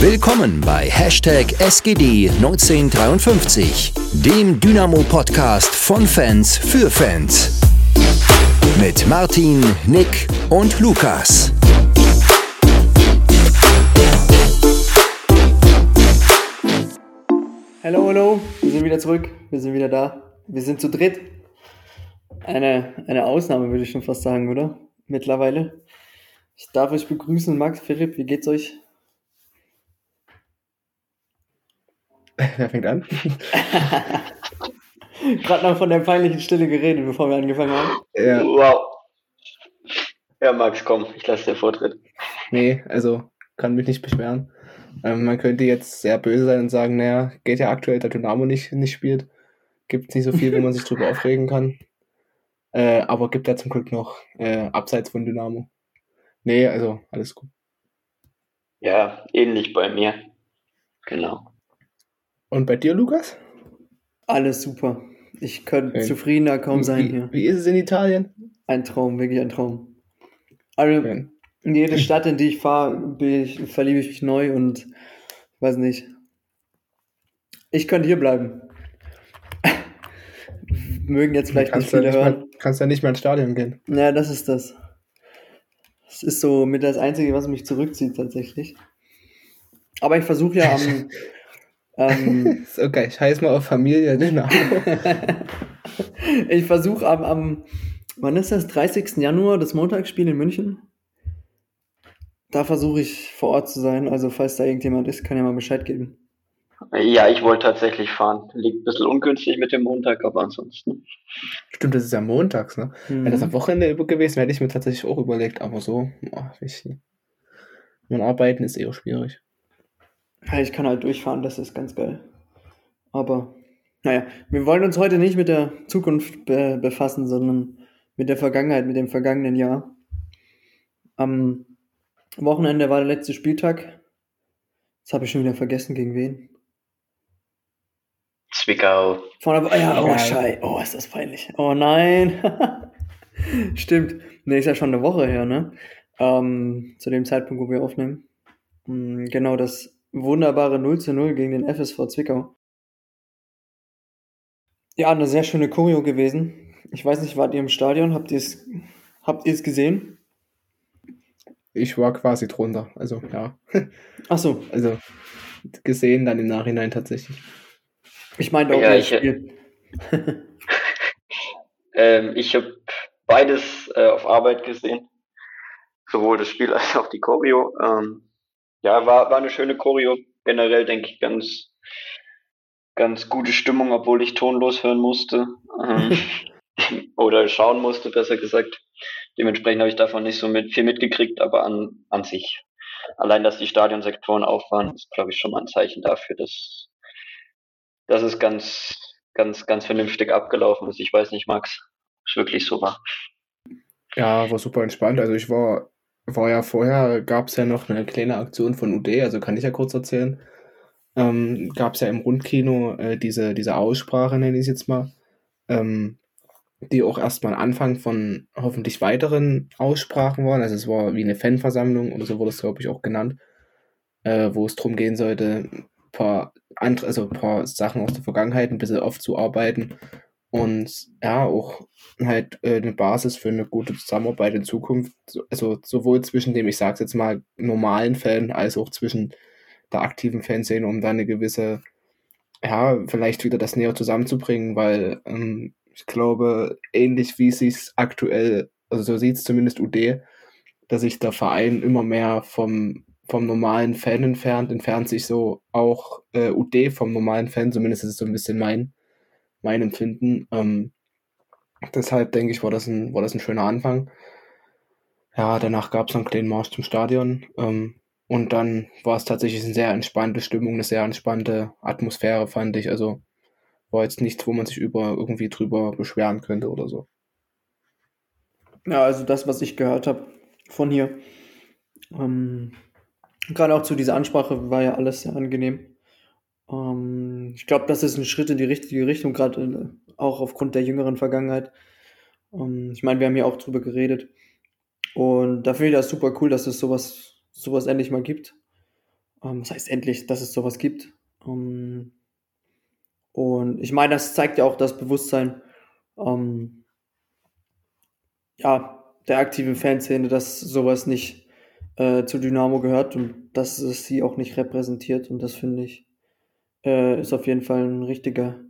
Willkommen bei Hashtag SGD1953, dem Dynamo-Podcast von Fans für Fans. Mit Martin, Nick und Lukas. Hallo, hallo, wir sind wieder zurück, wir sind wieder da. Wir sind zu dritt. Eine, eine Ausnahme, würde ich schon fast sagen, oder? Mittlerweile. Ich darf euch begrüßen, Max, Philipp, wie geht's euch? Wer fängt an? Gerade noch von der peinlichen Stille geredet, bevor wir angefangen haben. Ja. Wow. Ja, Max, komm, ich lasse dir Vortritt. Nee, also kann mich nicht beschweren. Ähm, man könnte jetzt sehr böse sein und sagen, naja, geht ja aktuell, da Dynamo nicht, nicht spielt. Gibt es nicht so viel, wo man sich drüber aufregen kann. Äh, aber gibt ja zum Glück noch äh, abseits von Dynamo. Nee, also alles gut. Ja, ähnlich bei mir. Genau. Und bei dir, Lukas? Alles super. Ich könnte okay. zufriedener kaum sein wie, hier. Wie ist es in Italien? Ein Traum, wirklich ein Traum. Also, okay. in jede Stadt, in die ich fahre, ich, verliebe ich mich neu und weiß nicht. Ich könnte hier bleiben. Mögen jetzt vielleicht kannst nicht viele nicht hören. Mal, kannst ja nicht mehr ins Stadion gehen. Ja, das ist das. Das ist so mit das Einzige, was mich zurückzieht tatsächlich. Aber ich versuche ja am, ähm, so geil, scheiß mal auf Familie, genau. ich versuche am, am, wann ist das, 30. Januar, das Montagsspiel in München? Da versuche ich vor Ort zu sein, also falls da irgendjemand ist, kann ja mal Bescheid geben. Ja, ich wollte tatsächlich fahren. Liegt ein bisschen ungünstig mit dem Montag, aber ansonsten. Stimmt, das ist ja montags, ne? Mhm. Wäre das am Wochenende gewesen, hätte ich mir tatsächlich auch überlegt, aber so, oh, ich, mein Arbeiten ist eher schwierig. Ja, ich kann halt durchfahren, das ist ganz geil. Aber, naja, wir wollen uns heute nicht mit der Zukunft be befassen, sondern mit der Vergangenheit, mit dem vergangenen Jahr. Am Wochenende war der letzte Spieltag. Jetzt habe ich schon wieder vergessen, gegen wen. Zwickau. Von der, ja, oh, Schei. Oh, ist das peinlich. Oh nein. Stimmt. Ne, ist ja schon eine Woche her, ne? Ähm, zu dem Zeitpunkt, wo wir aufnehmen. Mm, genau, das wunderbare 0 zu 0 gegen den FSV Zwickau. Ja, eine sehr schöne Choreo gewesen. Ich weiß nicht, wart ihr im Stadion? Habt ihr es habt gesehen? Ich war quasi drunter, also ja. Ach so. Also gesehen dann im Nachhinein tatsächlich. Ich meine auch ja, ich, ähm, ich habe beides äh, auf Arbeit gesehen. Sowohl das Spiel als auch die Choreo. Ähm, ja, war, war eine schöne Choreo. Generell denke ich ganz, ganz gute Stimmung, obwohl ich tonlos hören musste. Ähm, oder schauen musste, besser gesagt. Dementsprechend habe ich davon nicht so mit, viel mitgekriegt, aber an, an sich. Allein, dass die Stadionsektoren auf waren, ist, glaube ich, schon mal ein Zeichen dafür, dass, dass es ganz, ganz, ganz vernünftig abgelaufen ist. Ich weiß nicht, Max, ob es wirklich so war. Ja, war super entspannt. Also ich war war ja vorher, gab es ja noch eine kleine Aktion von UD, also kann ich ja kurz erzählen. Ähm, gab es ja im Rundkino äh, diese, diese Aussprache, nenne ich es jetzt mal, ähm, die auch erstmal Anfang von hoffentlich weiteren Aussprachen waren. Also es war wie eine Fanversammlung oder so wurde es, glaube ich, auch genannt, äh, wo es darum gehen sollte, ein paar andere, also ein paar Sachen aus der Vergangenheit ein bisschen aufzuarbeiten und ja, auch halt äh, eine Basis für eine gute Zusammenarbeit in Zukunft, also sowohl zwischen dem, ich sag's jetzt mal, normalen Fan, als auch zwischen der aktiven Fanszene, um da eine gewisse, ja, vielleicht wieder das näher zusammenzubringen, weil ähm, ich glaube, ähnlich wie es sich aktuell, also so sieht es zumindest UD, dass sich der Verein immer mehr vom, vom normalen Fan entfernt, entfernt sich so auch äh, UD vom normalen Fan, zumindest ist es so ein bisschen mein mein Empfinden. Ähm, deshalb denke ich, war das, ein, war das ein schöner Anfang. Ja, danach gab es einen kleinen Marsch zum Stadion. Ähm, und dann war es tatsächlich eine sehr entspannte Stimmung, eine sehr entspannte Atmosphäre, fand ich. Also war jetzt nichts, wo man sich über irgendwie drüber beschweren könnte oder so. Ja, also das, was ich gehört habe von hier, ähm, gerade auch zu dieser Ansprache, war ja alles sehr angenehm. Ähm, ich glaube, das ist ein Schritt in die richtige Richtung, gerade äh, auch aufgrund der jüngeren Vergangenheit. Ähm, ich meine, wir haben ja auch drüber geredet. Und da finde ich das super cool, dass es sowas, sowas endlich mal gibt. Ähm, das heißt endlich, dass es sowas gibt. Ähm, und ich meine, das zeigt ja auch das Bewusstsein ähm, ja, der aktiven Fanszene, dass sowas nicht äh, zu Dynamo gehört und dass es sie auch nicht repräsentiert. Und das finde ich, äh, ist auf jeden Fall ein richtiger,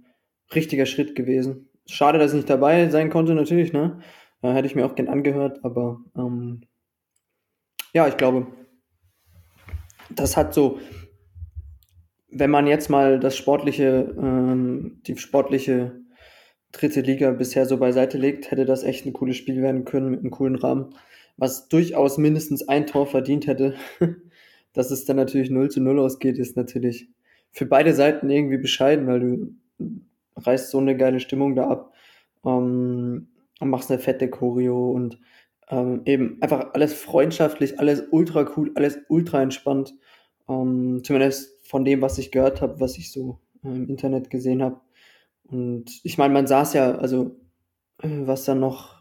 richtiger Schritt gewesen. Schade, dass ich nicht dabei sein konnte, natürlich, ne? Äh, hätte ich mir auch gern angehört, aber ähm, ja, ich glaube, das hat so, wenn man jetzt mal das sportliche, ähm, die sportliche dritte Liga bisher so beiseite legt, hätte das echt ein cooles Spiel werden können mit einem coolen Rahmen, was durchaus mindestens ein Tor verdient hätte. Dass es dann natürlich 0 zu 0 ausgeht, ist natürlich für beide Seiten irgendwie bescheiden, weil du reißt so eine geile Stimmung da ab ähm, und machst eine fette Choreo und ähm, eben einfach alles freundschaftlich, alles ultra cool, alles ultra entspannt. Ähm, zumindest von dem, was ich gehört habe, was ich so äh, im Internet gesehen habe. Und ich meine, man saß ja, also äh, was dann noch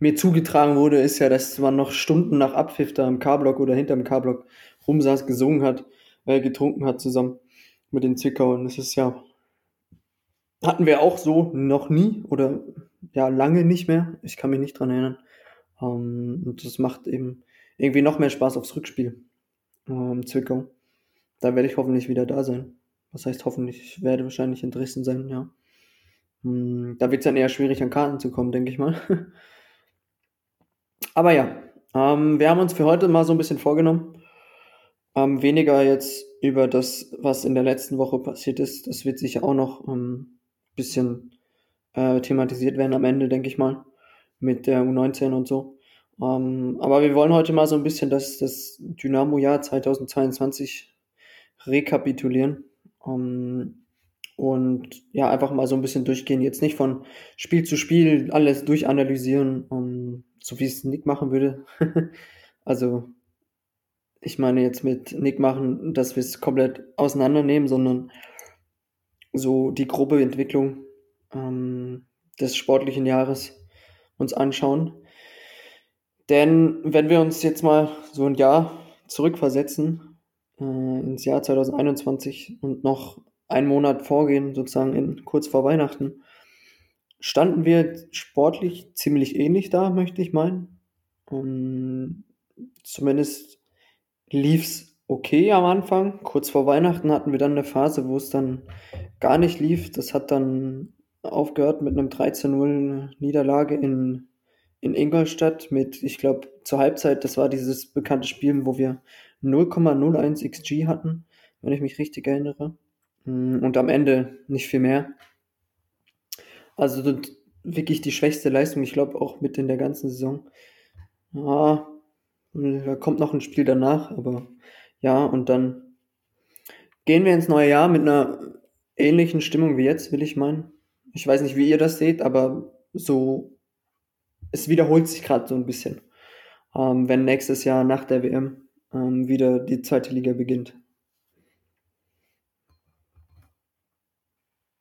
mir zugetragen wurde, ist ja, dass man noch Stunden nach Abpfiff da im K-Block oder hinterm K-Block rumsaß, gesungen hat, äh, getrunken hat zusammen mit den Zwickau. Und das ist ja, hatten wir auch so noch nie oder ja, lange nicht mehr. Ich kann mich nicht dran erinnern. Ähm, und das macht eben irgendwie noch mehr Spaß aufs Rückspiel. Ähm, Zwickau. Da werde ich hoffentlich wieder da sein. Was heißt hoffentlich? Ich werde wahrscheinlich in Dresden sein, ja. Hm, da wird es dann eher schwierig, an Karten zu kommen, denke ich mal. Aber ja, ähm, wir haben uns für heute mal so ein bisschen vorgenommen. Ähm, weniger jetzt über das, was in der letzten Woche passiert ist. Das wird sicher auch noch ein ähm, bisschen äh, thematisiert werden am Ende, denke ich mal. Mit der U19 und so. Ähm, aber wir wollen heute mal so ein bisschen das, das Dynamo-Jahr 2022 rekapitulieren. Um, und ja, einfach mal so ein bisschen durchgehen. Jetzt nicht von Spiel zu Spiel alles durchanalysieren, um, so wie es Nick machen würde. also, ich meine jetzt mit Nick machen, dass wir es komplett auseinandernehmen, sondern so die grobe Entwicklung ähm, des sportlichen Jahres uns anschauen. Denn wenn wir uns jetzt mal so ein Jahr zurückversetzen, äh, ins Jahr 2021 und noch einen Monat vorgehen, sozusagen in, kurz vor Weihnachten, standen wir sportlich ziemlich ähnlich da, möchte ich meinen. Um, zumindest lief es okay am Anfang. Kurz vor Weihnachten hatten wir dann eine Phase, wo es dann gar nicht lief. Das hat dann aufgehört mit einem 13-0 Niederlage in, in Ingolstadt mit, ich glaube, zur Halbzeit, das war dieses bekannte Spiel, wo wir 0,01 XG hatten, wenn ich mich richtig erinnere. Mm, und am Ende nicht viel mehr. Also wirklich die schwächste Leistung, ich glaube auch mit in der ganzen Saison. Ja, da kommt noch ein Spiel danach, aber ja, und dann gehen wir ins neue Jahr mit einer ähnlichen Stimmung wie jetzt, will ich meinen. Ich weiß nicht, wie ihr das seht, aber so, es wiederholt sich gerade so ein bisschen. Ähm, wenn nächstes Jahr nach der WM ähm, wieder die zweite Liga beginnt.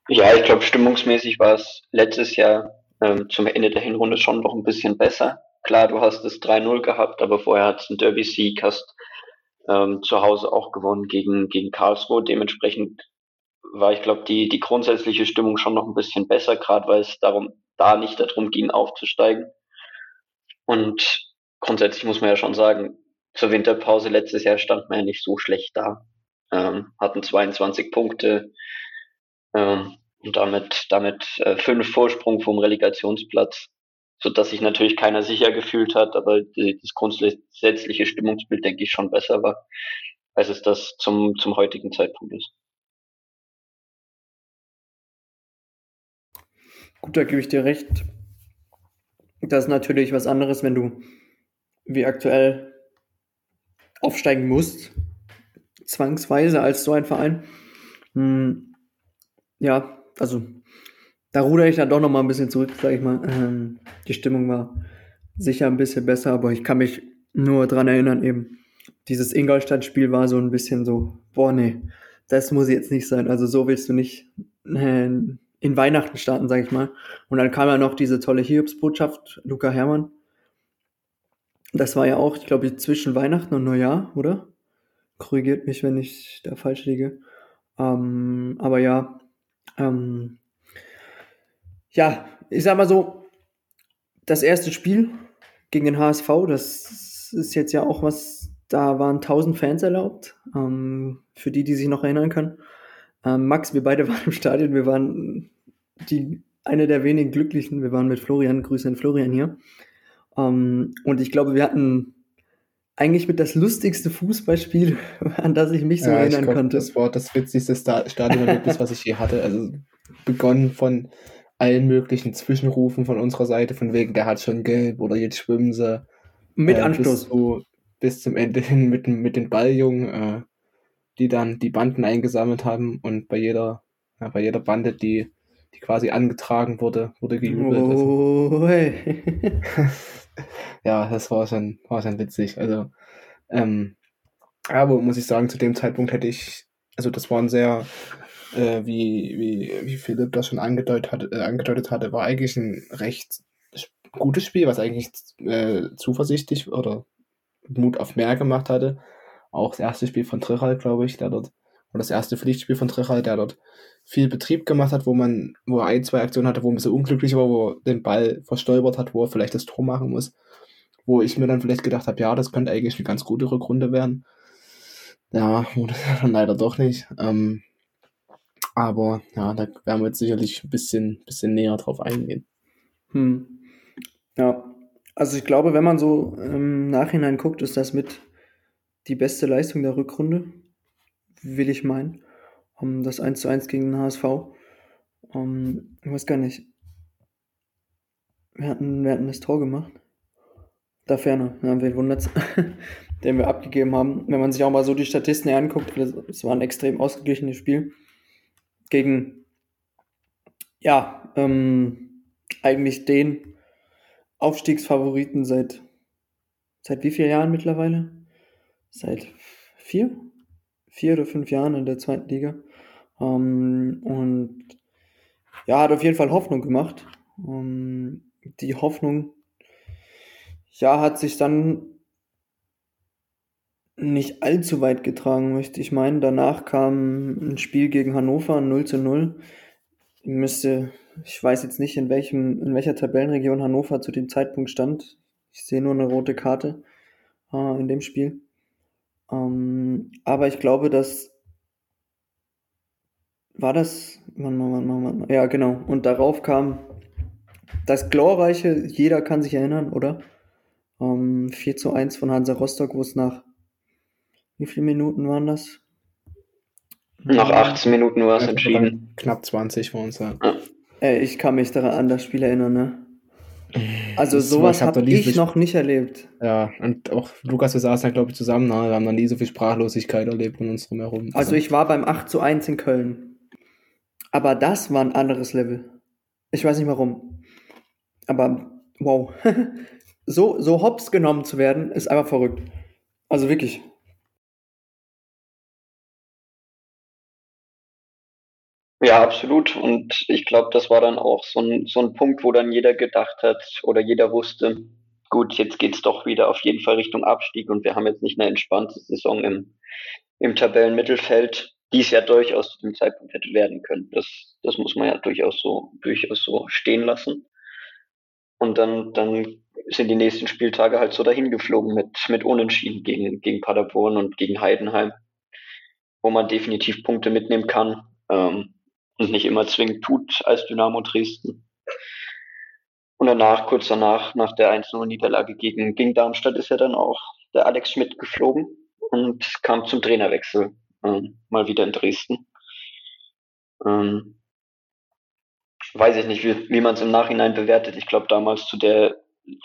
Ja, ich glaube, stimmungsmäßig war es letztes Jahr ähm, zum Ende der Hinrunde schon noch ein bisschen besser. Klar, du hast das 3-0 gehabt, aber vorher hat es einen Derby-Sieg, hast ähm, zu Hause auch gewonnen gegen, gegen Karlsruhe. Dementsprechend war, ich glaube, die, die grundsätzliche Stimmung schon noch ein bisschen besser, gerade weil es darum, da nicht darum ging, aufzusteigen. Und grundsätzlich muss man ja schon sagen, zur Winterpause letztes Jahr stand man ja nicht so schlecht da. Ähm, hatten 22 Punkte ähm, und damit, damit äh, fünf Vorsprung vom Relegationsplatz, so dass sich natürlich keiner sicher gefühlt hat, aber das grundsätzliche Stimmungsbild, denke ich, schon besser war, als es das zum, zum heutigen Zeitpunkt ist. Gut, da gebe ich dir recht. Das ist natürlich was anderes, wenn du wie aktuell aufsteigen musst, zwangsweise als so ein Verein. Hm, ja, also da rudere ich dann doch noch mal ein bisschen zurück, sage ich mal. Ähm, die Stimmung war sicher ein bisschen besser, aber ich kann mich nur dran erinnern, eben dieses Ingolstadt-Spiel war so ein bisschen so, boah, nee, das muss jetzt nicht sein. Also so willst du nicht äh, in Weihnachten starten, sage ich mal. Und dann kam ja noch diese tolle Hiobsbotschaft, Luca Hermann, das war ja auch, ich glaube, zwischen Weihnachten und Neujahr, oder? Korrigiert mich, wenn ich da falsch liege. Ähm, aber ja, ähm, ja, ich sag mal so, das erste Spiel gegen den HSV, das ist jetzt ja auch was, da waren 1000 Fans erlaubt, ähm, für die, die sich noch erinnern können. Ähm, Max, wir beide waren im Stadion, wir waren die, eine der wenigen Glücklichen, wir waren mit Florian, Grüße an Florian hier. Ähm, und ich glaube, wir hatten eigentlich mit das lustigste Fußballspiel, an das ich mich so Ja, ich erinnern glaub, konnte. das war das witzigste Sta Stadionerlebnis, was ich je hatte. Also begonnen von allen möglichen Zwischenrufen von unserer Seite, von wegen, der hat schon gelb oder jetzt schwimmen sie. Mit äh, Anstoß. Bis, zu, bis zum Ende hin mit, mit den Balljungen, äh, die dann die Banden eingesammelt haben und bei jeder, ja, bei jeder Bande, die, die quasi angetragen wurde, wurde gejubelt. Also, Oh, hey. ja, das war schon, war schon witzig. Also, ähm, aber muss ich sagen, zu dem Zeitpunkt hätte ich, also das war ein sehr, äh, wie, wie, wie Philipp das schon angedeutet, hatte, äh, angedeutet hatte, war eigentlich ein recht gutes Spiel, was eigentlich äh, zuversichtlich oder Mut auf mehr gemacht hatte. Auch das erste Spiel von Trichal, glaube ich, der dort, oder das erste Pflichtspiel von Trichal, der dort viel Betrieb gemacht hat, wo man, wo er ein, zwei Aktionen hatte, wo ein bisschen unglücklich war, wo er den Ball verstolpert hat, wo er vielleicht das Tor machen muss. Wo ich mir dann vielleicht gedacht habe, ja, das könnte eigentlich eine ganz gute Rückrunde werden. Ja, wurde dann leider doch nicht. Ähm, aber ja, da werden wir jetzt sicherlich ein bisschen, bisschen näher drauf eingehen. Hm. Ja, also ich glaube, wenn man so im Nachhinein guckt, ist das mit die beste Leistung der Rückrunde, will ich meinen. Um, das 1 zu 1 gegen den HSV. Um, ich weiß gar nicht. Wir hatten, wir hatten das Tor gemacht. Da Ferner, ja, wen wundert's, den wir abgegeben haben. Wenn man sich auch mal so die Statisten anguckt, es war ein extrem ausgeglichenes Spiel. Gegen, ja, ähm, eigentlich den Aufstiegsfavoriten seit, seit wie vielen Jahren mittlerweile? Seit vier? Vier oder fünf Jahren in der zweiten Liga. Ähm, und ja, hat auf jeden Fall Hoffnung gemacht. Ähm, die Hoffnung, ja, hat sich dann nicht allzu weit getragen, möchte ich meinen. Danach kam ein Spiel gegen Hannover, 0 zu 0. Müsste, ich weiß jetzt nicht, in welchem, in welcher Tabellenregion Hannover zu dem Zeitpunkt stand. Ich sehe nur eine rote Karte äh, in dem Spiel. Ähm, aber ich glaube, dass war das. Mann, Mann, Mann, Mann, Mann. Ja, genau. Und darauf kam das glorreiche, jeder kann sich erinnern, oder? Ähm, 4 zu 1 von Hansa Rostock, wo es nach wie viele Minuten waren das? Nach 18 Minuten war es Ja, entschieden. Knapp 20 vor uns. Ja. Ey, ich kann mich daran an das Spiel erinnern, ne? Also Das sowas hab habe nie ich so- noch nicht erlebt. Ja, und auch Lukas, wir saßen da, glaube ich, zusammen. Ne? Wir haben noch nie so viel Sprachlosigkeit erlebt um uns drumherum. Also ich war beim 8 zu 1 in Köln. Aber das war ein anderes Level. Ich weiß nicht warum. Aber wow. so, so hops genommen zu werden, ist einfach verrückt. Also wirklich. Ja, absolut. Und ich glaube, das war dann auch so ein, so ein Punkt, wo dann jeder gedacht hat oder jeder wusste, gut, jetzt geht's doch wieder auf jeden Fall Richtung Abstieg und wir haben jetzt nicht eine entspannte Saison im, im Tabellenmittelfeld, die es ja durchaus zu dem Zeitpunkt hätte werden können. Das, das muss man ja durchaus so, durchaus so stehen lassen. Und dann, dann sind die nächsten Spieltage halt so dahin geflogen mit, mit Unentschieden gegen, gegen Paderborn und gegen Heidenheim, wo man definitiv Punkte mitnehmen kann. Ähm, und nicht immer zwingend tut als Dynamo Dresden. Und danach, kurz danach, nach der 1-0-Niederlage gegen, gegen Darmstadt, ist ja dann auch der Alex Schmidt geflogen und kam zum Trainerwechsel ähm, mal wieder in Dresden. Ähm, weiß ich nicht, wie, wie man es im Nachhinein bewertet. Ich glaube, damals zu der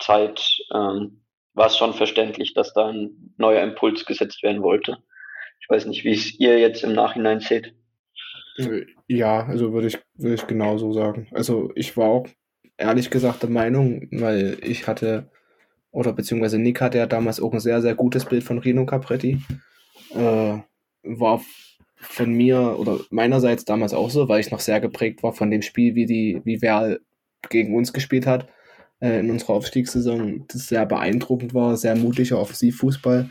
Zeit ähm, war es schon verständlich, dass da ein neuer Impuls gesetzt werden wollte. Ich weiß nicht, wie es ihr jetzt im Nachhinein seht. Ja, also würde ich, würde ich genauso sagen. Also ich war auch ehrlich gesagt der Meinung, weil ich hatte, oder beziehungsweise Nick hatte ja damals auch ein sehr, sehr gutes Bild von Rino Capretti. Äh, war von mir oder meinerseits damals auch so, weil ich noch sehr geprägt war von dem Spiel, wie die, wie Werl gegen uns gespielt hat äh, in unserer Aufstiegssaison. Das sehr beeindruckend war, sehr mutiger Offensivfußball.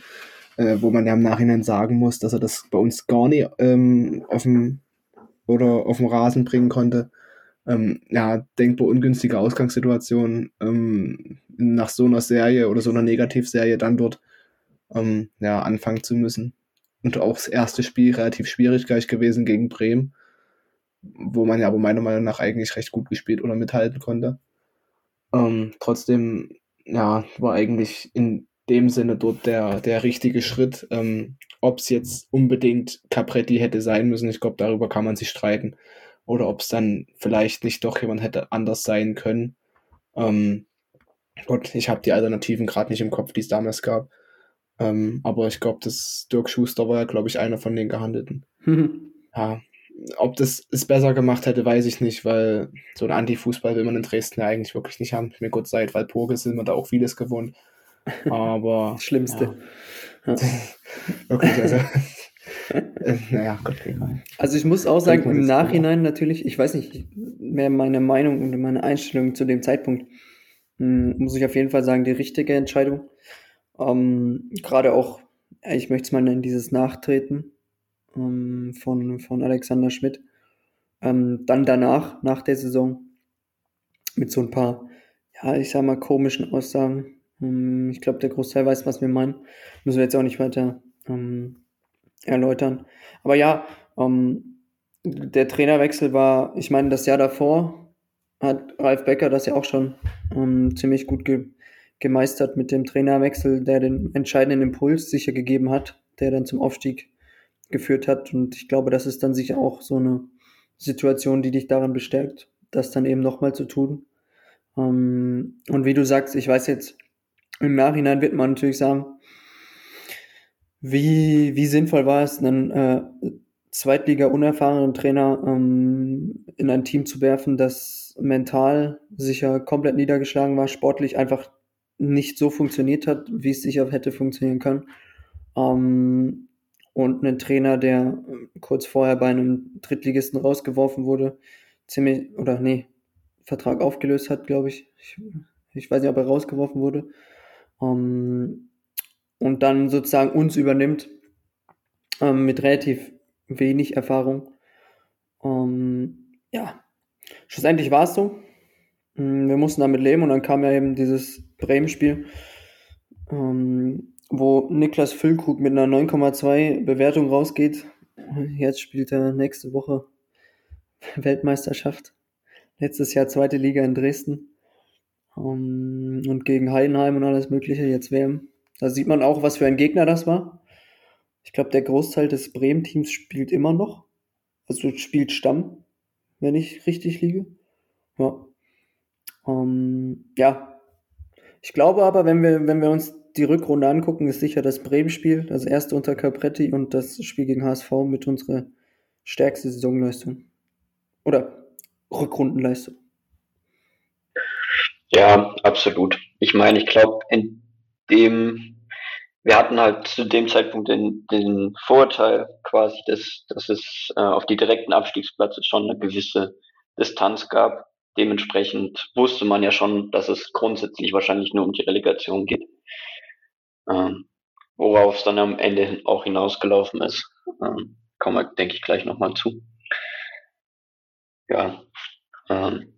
äh, wo man ja im Nachhinein sagen muss, dass er das bei uns gar nicht ähm, auf dem oder auf dem Rasen bringen konnte. Ähm, ja, denkbar ungünstige Ausgangssituation ähm, nach so einer Serie oder so einer Negativserie dann dort ähm, ja, anfangen zu müssen. Und auch das erste Spiel relativ schwierig gleich gewesen gegen Bremen, wo man ja aber meiner Meinung nach eigentlich recht gut gespielt oder mithalten konnte. Ähm, trotzdem, ja, war eigentlich in dem Sinne dort der, der richtige Schritt. Ähm, ob es jetzt unbedingt Capretti hätte sein müssen, ich glaube, darüber kann man sich streiten. Oder ob es dann vielleicht nicht doch jemand hätte anders sein können. Ähm, Gott, ich habe die Alternativen gerade nicht im Kopf, die es damals gab. Ähm, aber ich glaube, das Dirk Schuster war ja, glaube ich, einer von den Gehandelten. ja, ob das es besser gemacht hätte, weiß ich nicht, weil so ein Anti-Fußball will man in Dresden ja eigentlich wirklich nicht haben. Mir Gott sei weil Purge sind wir da auch vieles gewohnt. Aber. Das Schlimmste. Ja. wirklich, also. Äh, naja, Gott, egal. Also ich muss auch sagen, im Nachhinein natürlich, ich weiß nicht mehr meine Meinung und meine Einstellung zu dem Zeitpunkt, hm, muss ich auf jeden Fall sagen, die richtige Entscheidung. Ähm, Gerade auch, ich möchte es mal nennen, dieses Nachtreten ähm, von, von Alexander Schmidt. Ähm, dann danach, nach der Saison, mit so ein paar, ja, ich sag mal, komischen Aussagen. Ähm, ich glaube, der Großteil weiß, was wir meinen. Müssen wir jetzt auch nicht weiter ähm, erläutern. Aber ja, ähm, der Trainerwechsel war, ich meine, das Jahr davor hat Ralf Becker das ja auch schon ähm, ziemlich gut ge gemeistert mit dem Trainerwechsel, der den entscheidenden Impuls sicher gegeben hat, der dann zum Aufstieg geführt hat. Und ich glaube, das ist dann sicher auch so eine Situation, die dich daran bestärkt, das dann eben nochmal zu tun. Ähm, und wie du sagst, ich weiß jetzt, im Nachhinein wird man natürlich sagen, wie, wie sinnvoll war es, einen äh, Zweitliga unerfahrenen Trainer ähm, in ein Team zu werfen, das mental sicher komplett niedergeschlagen war, sportlich einfach nicht so funktioniert hat, wie es sicher hätte funktionieren können. Ähm, und einen Trainer, der kurz vorher bei einem Drittligisten rausgeworfen wurde, ziemlich, oder nee, Vertrag aufgelöst hat, glaube ich. ich. ich. weiß nicht, ob er rausgeworfen wurde. Ähm, und dann sozusagen uns übernimmt ähm, mit relativ wenig Erfahrung. Ähm, ja, schlussendlich war es so. Mm, wir mussten damit leben und dann kam ja eben dieses Bremen-Spiel, ähm, wo Niklas Füllkrug mit einer 9,2 Bewertung rausgeht. Jetzt spielt er nächste Woche Weltmeisterschaft. Letztes Jahr zweite Liga in Dresden. Um, ähm, und gegen Heidenheim und alles Mögliche, jetzt WM. Da sieht man auch, was für ein Gegner das war. Ich glaube, der Großteil des Bremen-Teams spielt immer noch. Also spielt Stamm, wenn ich richtig liege. Ja. Um, ähm, ja. Ich glaube aber, wenn wir, wenn wir uns die Rückrunde angucken, ist sicher das Bremen-Spiel, das erste unter Capretti und das Spiel gegen HSV mit unserer stärkste Saisonleistung. Oder Rückrundenleistung. Ja, absolut. Ich meine, ich glaube, in dem, wir hatten halt zu dem Zeitpunkt den, den Vorteil quasi, dass, dass es äh, auf die direkten Abstiegsplätze schon eine gewisse Distanz gab. Dementsprechend wusste man ja schon, dass es grundsätzlich wahrscheinlich nur um die Relegation geht. Ähm, worauf es dann am Ende auch hinausgelaufen ist. Ähm, kommen wir, denke ich, gleich nochmal zu. Ja. Ähm,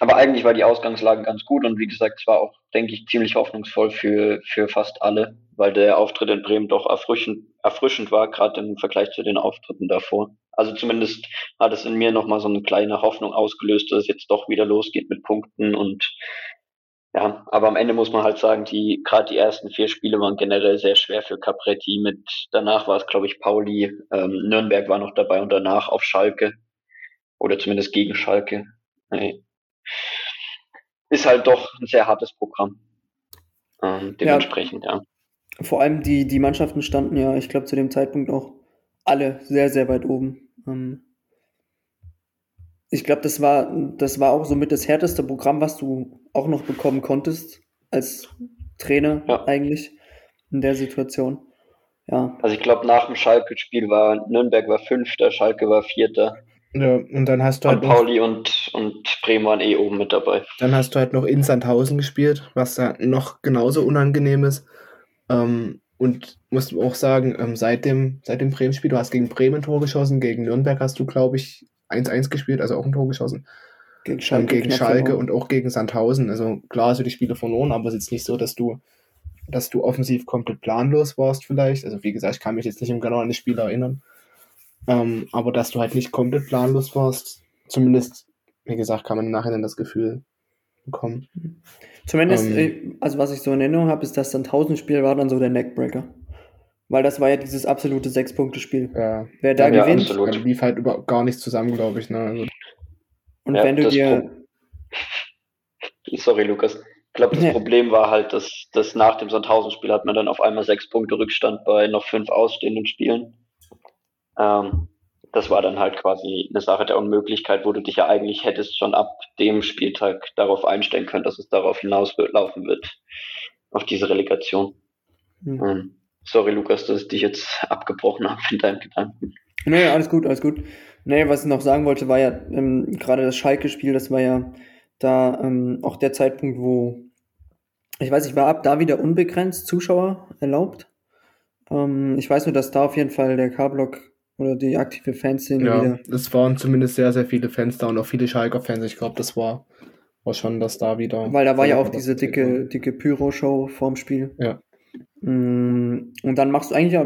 aber eigentlich war die Ausgangslage ganz gut und wie gesagt, es war auch, denke ich, ziemlich hoffnungsvoll für, für fast alle, weil der Auftritt in Bremen doch erfrischend, erfrischend war, gerade im Vergleich zu den Auftritten davor. Also zumindest hat es in mir nochmal so eine kleine Hoffnung ausgelöst, dass es jetzt doch wieder losgeht mit Punkten und ja, aber am Ende muss man halt sagen, die gerade die ersten vier Spiele waren generell sehr schwer für Capretti. Mit danach war es, glaube ich, Pauli, ähm, Nürnberg war noch dabei und danach auf Schalke oder zumindest gegen Schalke. Ist halt doch ein sehr hartes Programm. Ähm, dementsprechend, ja. ja. Vor allem die, die Mannschaften standen ja, ich glaube, zu dem Zeitpunkt auch alle sehr, sehr weit oben. Ähm, ich glaube, das war, das war auch somit das härteste Programm, was du auch noch bekommen konntest als Trainer ja. eigentlich in der Situation. Ja. Also ich glaube, nach dem Schalke-Spiel war Nürnberg war Fünfter, Schalke war Vierter. Ja, und dann hast du halt. Noch, Pauli und, und Bremen waren eh oben mit dabei. Dann hast du halt noch in Sandhausen gespielt, was da noch genauso unangenehm ist. Ähm, und musst auch sagen, ähm, seit dem, seit dem Bremen-Spiel, du hast gegen Bremen ein Tor geschossen, gegen Nürnberg hast du, glaube ich, 1-1 gespielt, also auch ein Tor geschossen. Gegen Schalke, ähm, gegen Schalke und auch gegen Sandhausen. Also klar hast du die Spiele verloren, aber es ist jetzt nicht so, dass du, dass du offensiv komplett planlos warst vielleicht. Also wie gesagt, ich kann mich jetzt nicht im genau an das Spiel erinnern. Ähm, aber dass du halt nicht komplett planlos warst, zumindest, wie gesagt, kann man im Nachhinein das Gefühl bekommen. Zumindest, ähm, äh, also was ich so in Erinnerung habe, ist, dass dann 1000 Spiel war dann so der Neckbreaker. Weil das war ja dieses absolute Sechs-Punkte-Spiel. Ja. Wer da ja, gewinnt. Ja, lief halt über, gar nichts zusammen, glaube ich. Ne? Also, und ja, wenn du dir. Pro Sorry, Lukas. Ich glaube, das ja. Problem war halt, dass, dass nach dem Sandhausen-Spiel hat man dann auf einmal sechs Punkte Rückstand bei noch fünf ausstehenden Spielen. Ähm, das war dann halt quasi eine Sache der Unmöglichkeit, wo du dich ja eigentlich hättest schon ab dem Spieltag darauf einstellen können, dass es darauf hinauslaufen wird, auf diese Relegation. Mhm. Sorry, Lukas, dass ich dich jetzt abgebrochen habe in deinen Gedanken. Nee, alles gut, alles gut. Nee, was ich noch sagen wollte, war ja ähm, gerade das Schalke-Spiel, das war ja da ähm, auch der Zeitpunkt, wo ich weiß, ich war ab da wieder unbegrenzt Zuschauer erlaubt. Ähm, ich weiß nur, dass da auf jeden Fall der K-Block oder die aktive Fanszene ja, wieder. Es waren zumindest sehr, sehr viele Fans da und auch viele Schalker-Fans. Ich glaube, das war, war schon, dass da wieder. Weil da war ja auch diese dicke, dicke Pyro-Show vorm Spiel. Ja. Mm, und dann machst du eigentlich,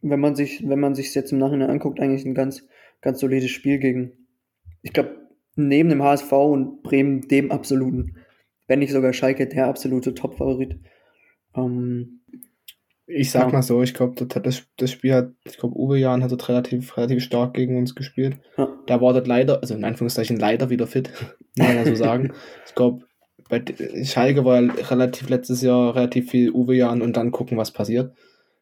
wenn man sich, wenn man sich jetzt im Nachhinein anguckt, eigentlich ein ganz, ganz solides Spiel gegen, ich glaube, neben dem HSV und Bremen dem absoluten, wenn nicht sogar Schalke der absolute Top-Favorit. Ähm, ich sag mal so, ich glaube, das, das, das, Spiel hat, ich glaube, Uwe Jan hat dort relativ, relativ stark gegen uns gespielt. Ja. Da war das leider, also in Anführungszeichen leider wieder fit, kann man so sagen. ich glaube, bei Schalke war relativ letztes Jahr relativ viel Uwe Jan und dann gucken, was passiert.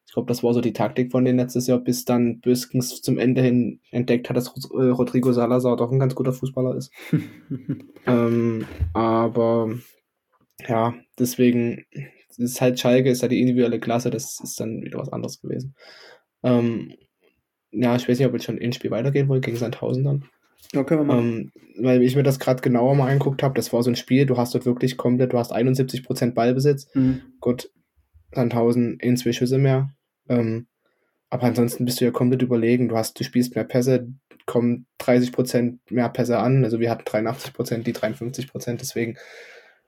Ich glaube, das war so die Taktik von denen letztes Jahr, bis dann Büskens zum Ende hin entdeckt hat, dass äh, Rodrigo Salazar doch ein ganz guter Fußballer ist. ähm, aber ja, deswegen ist halt Schalke, ist halt die individuelle Klasse, das ist dann wieder was anderes gewesen. Ähm, ja, ich weiß nicht, ob jetzt schon ein Spiel weitergehen wollt gegen Sandhausen dann. Ja, können wir machen. Ähm, weil ich mir das gerade genauer mal angeguckt habe, das war so ein Spiel, du hast dort wirklich komplett, du hast 71% Ballbesitz. Mhm. Gut, Sandhausen in zwei Schüsse mehr. Ähm, aber ansonsten bist du ja komplett überlegen. Du hast, du spielst mehr Pässe, kommen 30% mehr Pässe an. Also wir hatten 83%, die 53%. Deswegen,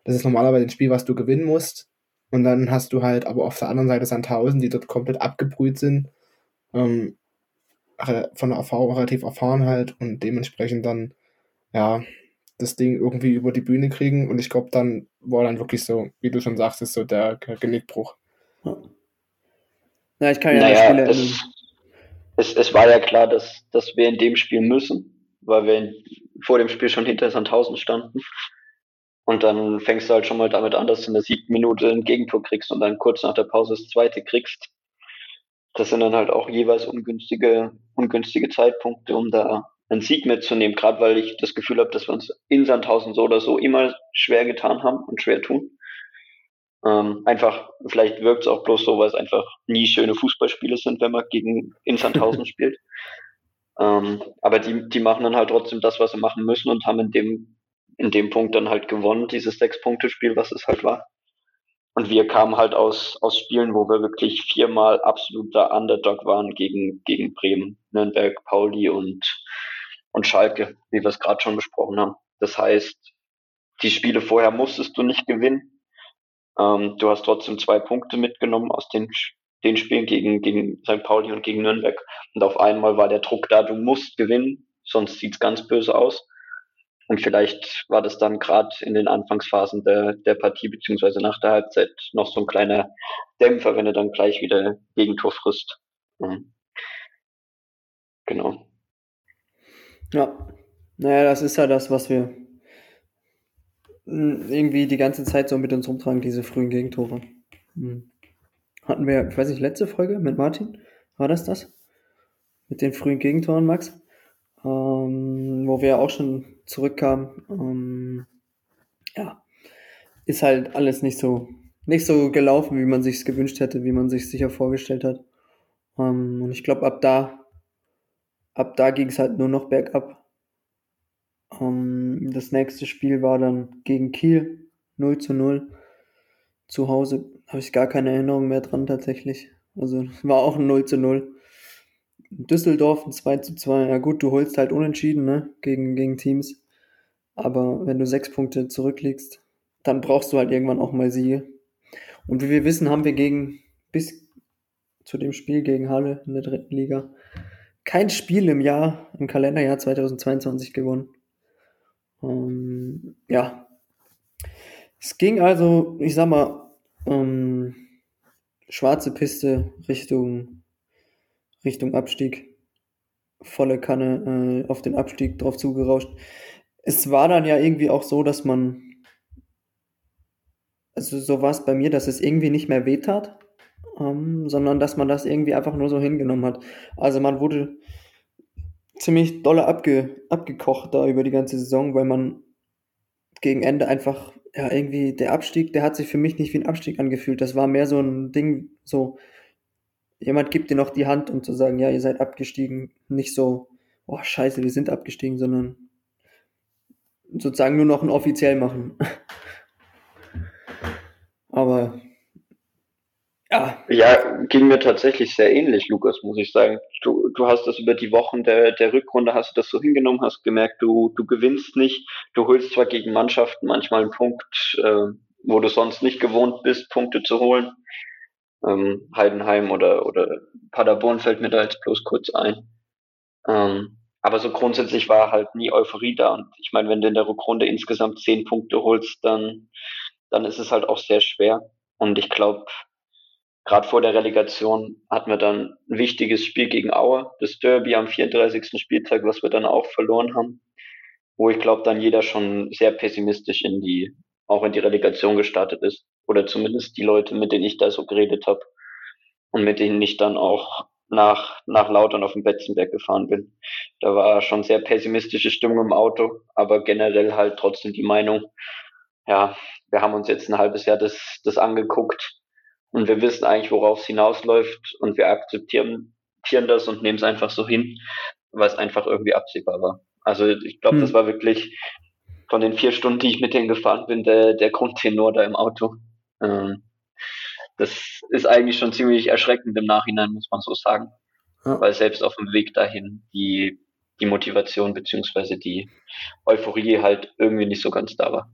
das ist normalerweise ein Spiel, was du gewinnen musst. Und dann hast du halt aber auf der anderen Seite Sandhausen, die dort komplett abgebrüht sind, ähm, von der Erfahrung relativ erfahren halt und dementsprechend dann, ja, das Ding irgendwie über die Bühne kriegen. Und ich glaube, dann war dann wirklich so, wie du schon sagst, ist so der Genickbruch. Ja, ja ich kann ja naja, Spiele es, es, es, war ja klar, dass, dass wir in dem Spiel müssen, weil wir in, vor dem Spiel schon hinter Sandhausen standen. Und dann fängst du halt schon mal damit an, dass du in der siebten Minute ein Gegentor kriegst und dann kurz nach der Pause das zweite kriegst. Das sind dann halt auch jeweils ungünstige, ungünstige Zeitpunkte, um da einen Sieg mitzunehmen, gerade weil ich das Gefühl habe, dass wir uns in Sandhausen so oder so immer schwer getan haben und schwer tun. Ähm, einfach, vielleicht wirkt es auch bloß so, weil es einfach nie schöne Fußballspiele sind, wenn man gegen in Sandhausen spielt. Ähm, aber die, die machen dann halt trotzdem das, was sie machen müssen und haben in dem in dem Punkt dann halt gewonnen, dieses Sechs-Punkte-Spiel, was es halt war. Und wir kamen halt aus, aus Spielen, wo wir wirklich viermal absoluter Underdog waren gegen, gegen Bremen, Nürnberg, Pauli und, und Schalke, wie wir es gerade schon besprochen haben. Das heißt, die Spiele vorher musstest du nicht gewinnen. Ähm, du hast trotzdem zwei Punkte mitgenommen aus den, den Spielen gegen, gegen St. Pauli und gegen Nürnberg. Und auf einmal war der Druck da, du musst gewinnen, sonst sieht's ganz böse aus. Und vielleicht war das dann gerade in den Anfangsphasen der, der Partie beziehungsweise nach der Halbzeit noch so ein kleiner Dämpfer, wenn er dann gleich wieder Gegentor frisst. Mhm. Genau. Ja, naja, das ist ja das, was wir irgendwie die ganze Zeit so mit uns rumtragen, diese frühen Gegentore. Mhm. Hatten wir, ich weiß nicht, letzte Folge mit Martin? War das das? Mit den frühen Gegentoren, Max? ähm, wo wir auch schon zurückkamen. Ähm, ja, ist halt alles nicht so, nicht so gelaufen, wie man sich gewünscht hätte, wie man sich sicher vorgestellt hat. Ähm, und ich glaube, ab da, ab da ging es halt nur noch bergab. Ähm, das nächste Spiel war dann gegen Kiel, 0 zu 0. Zu Hause habe ich gar keine Erinnerung mehr dran tatsächlich. Also war auch ein 0 zu 0. Düsseldorf ein 2 zu 2. Ja gut, du holst halt unentschieden, ne? Gegen, gegen Teams. Aber wenn du sechs Punkte zurückliegst, dann brauchst du halt irgendwann auch mal Siege. Und wie wir wissen, haben wir gegen bis zu dem Spiel gegen Halle in der dritten Liga kein Spiel im Jahr, im Kalenderjahr 2022 gewonnen. Ähm, ja. Es ging also, ich sag mal, ähm, schwarze Piste Richtung, Richtung Abstieg. Volle Kanne äh, auf den Abstieg drauf zugerauscht. Es war dann ja irgendwie auch so, dass man, also so war es bei mir, dass es irgendwie nicht mehr wehtat, ähm, sondern dass man das irgendwie einfach nur so hingenommen hat. Also man wurde ziemlich dolle abge, abgekocht da über die ganze Saison, weil man gegen Ende einfach, ja, irgendwie der Abstieg, der hat sich für mich nicht wie ein Abstieg angefühlt. Das war mehr so ein Ding, so, jemand gibt dir noch die Hand, um zu sagen, ja, ihr seid abgestiegen. Nicht so, oh, scheiße, wir sind abgestiegen, sondern sozusagen nur noch ein offiziell machen. Aber ja. Ja, ging mir tatsächlich sehr ähnlich, Lukas, muss ich sagen. Du, du hast das über die Wochen der, der Rückrunde, hast du das so hingenommen, hast gemerkt, du, du gewinnst nicht. Du holst zwar gegen Mannschaften manchmal einen Punkt, äh, wo du sonst nicht gewohnt bist, Punkte zu holen. Ähm, Heidenheim oder, oder Paderborn fällt mir da jetzt bloß kurz ein. Ähm, aber so grundsätzlich war halt nie Euphorie da. Und ich meine, wenn du in der Rückrunde insgesamt zehn Punkte holst, dann, dann ist es halt auch sehr schwer. Und ich glaube, Gerade vor der Relegation hatten wir dann ein wichtiges Spiel gegen Aue, das Derby am 34. Spieltag, was wir dann auch verloren haben, wo ich glaube, dann jeder schon sehr pessimistisch in die, auch in die Relegation gestartet ist. Oder zumindest die Leute, mit denen ich da so geredet habe und mit denen ich dann auch nach, nach Lautern auf dem Betzenberg gefahren bin. Da war schon sehr pessimistische Stimmung im Auto, aber generell halt trotzdem die Meinung, ja, wir haben uns jetzt ein halbes Jahr das, das angeguckt und wir wissen eigentlich, worauf es hinausläuft und wir akzeptieren das und nehmen es einfach so hin, weil es einfach irgendwie absehbar war. Also ich glaube, hm. das war wirklich von den vier Stunden, die ich mit denen gefahren bin, der, der Grundtenor da im Auto. Ähm, das ist eigentlich schon ziemlich erschreckend im Nachhinein, muss man so sagen. Ja. Weil selbst auf dem Weg dahin die, die Motivation beziehungsweise die Euphorie halt irgendwie nicht so ganz da war.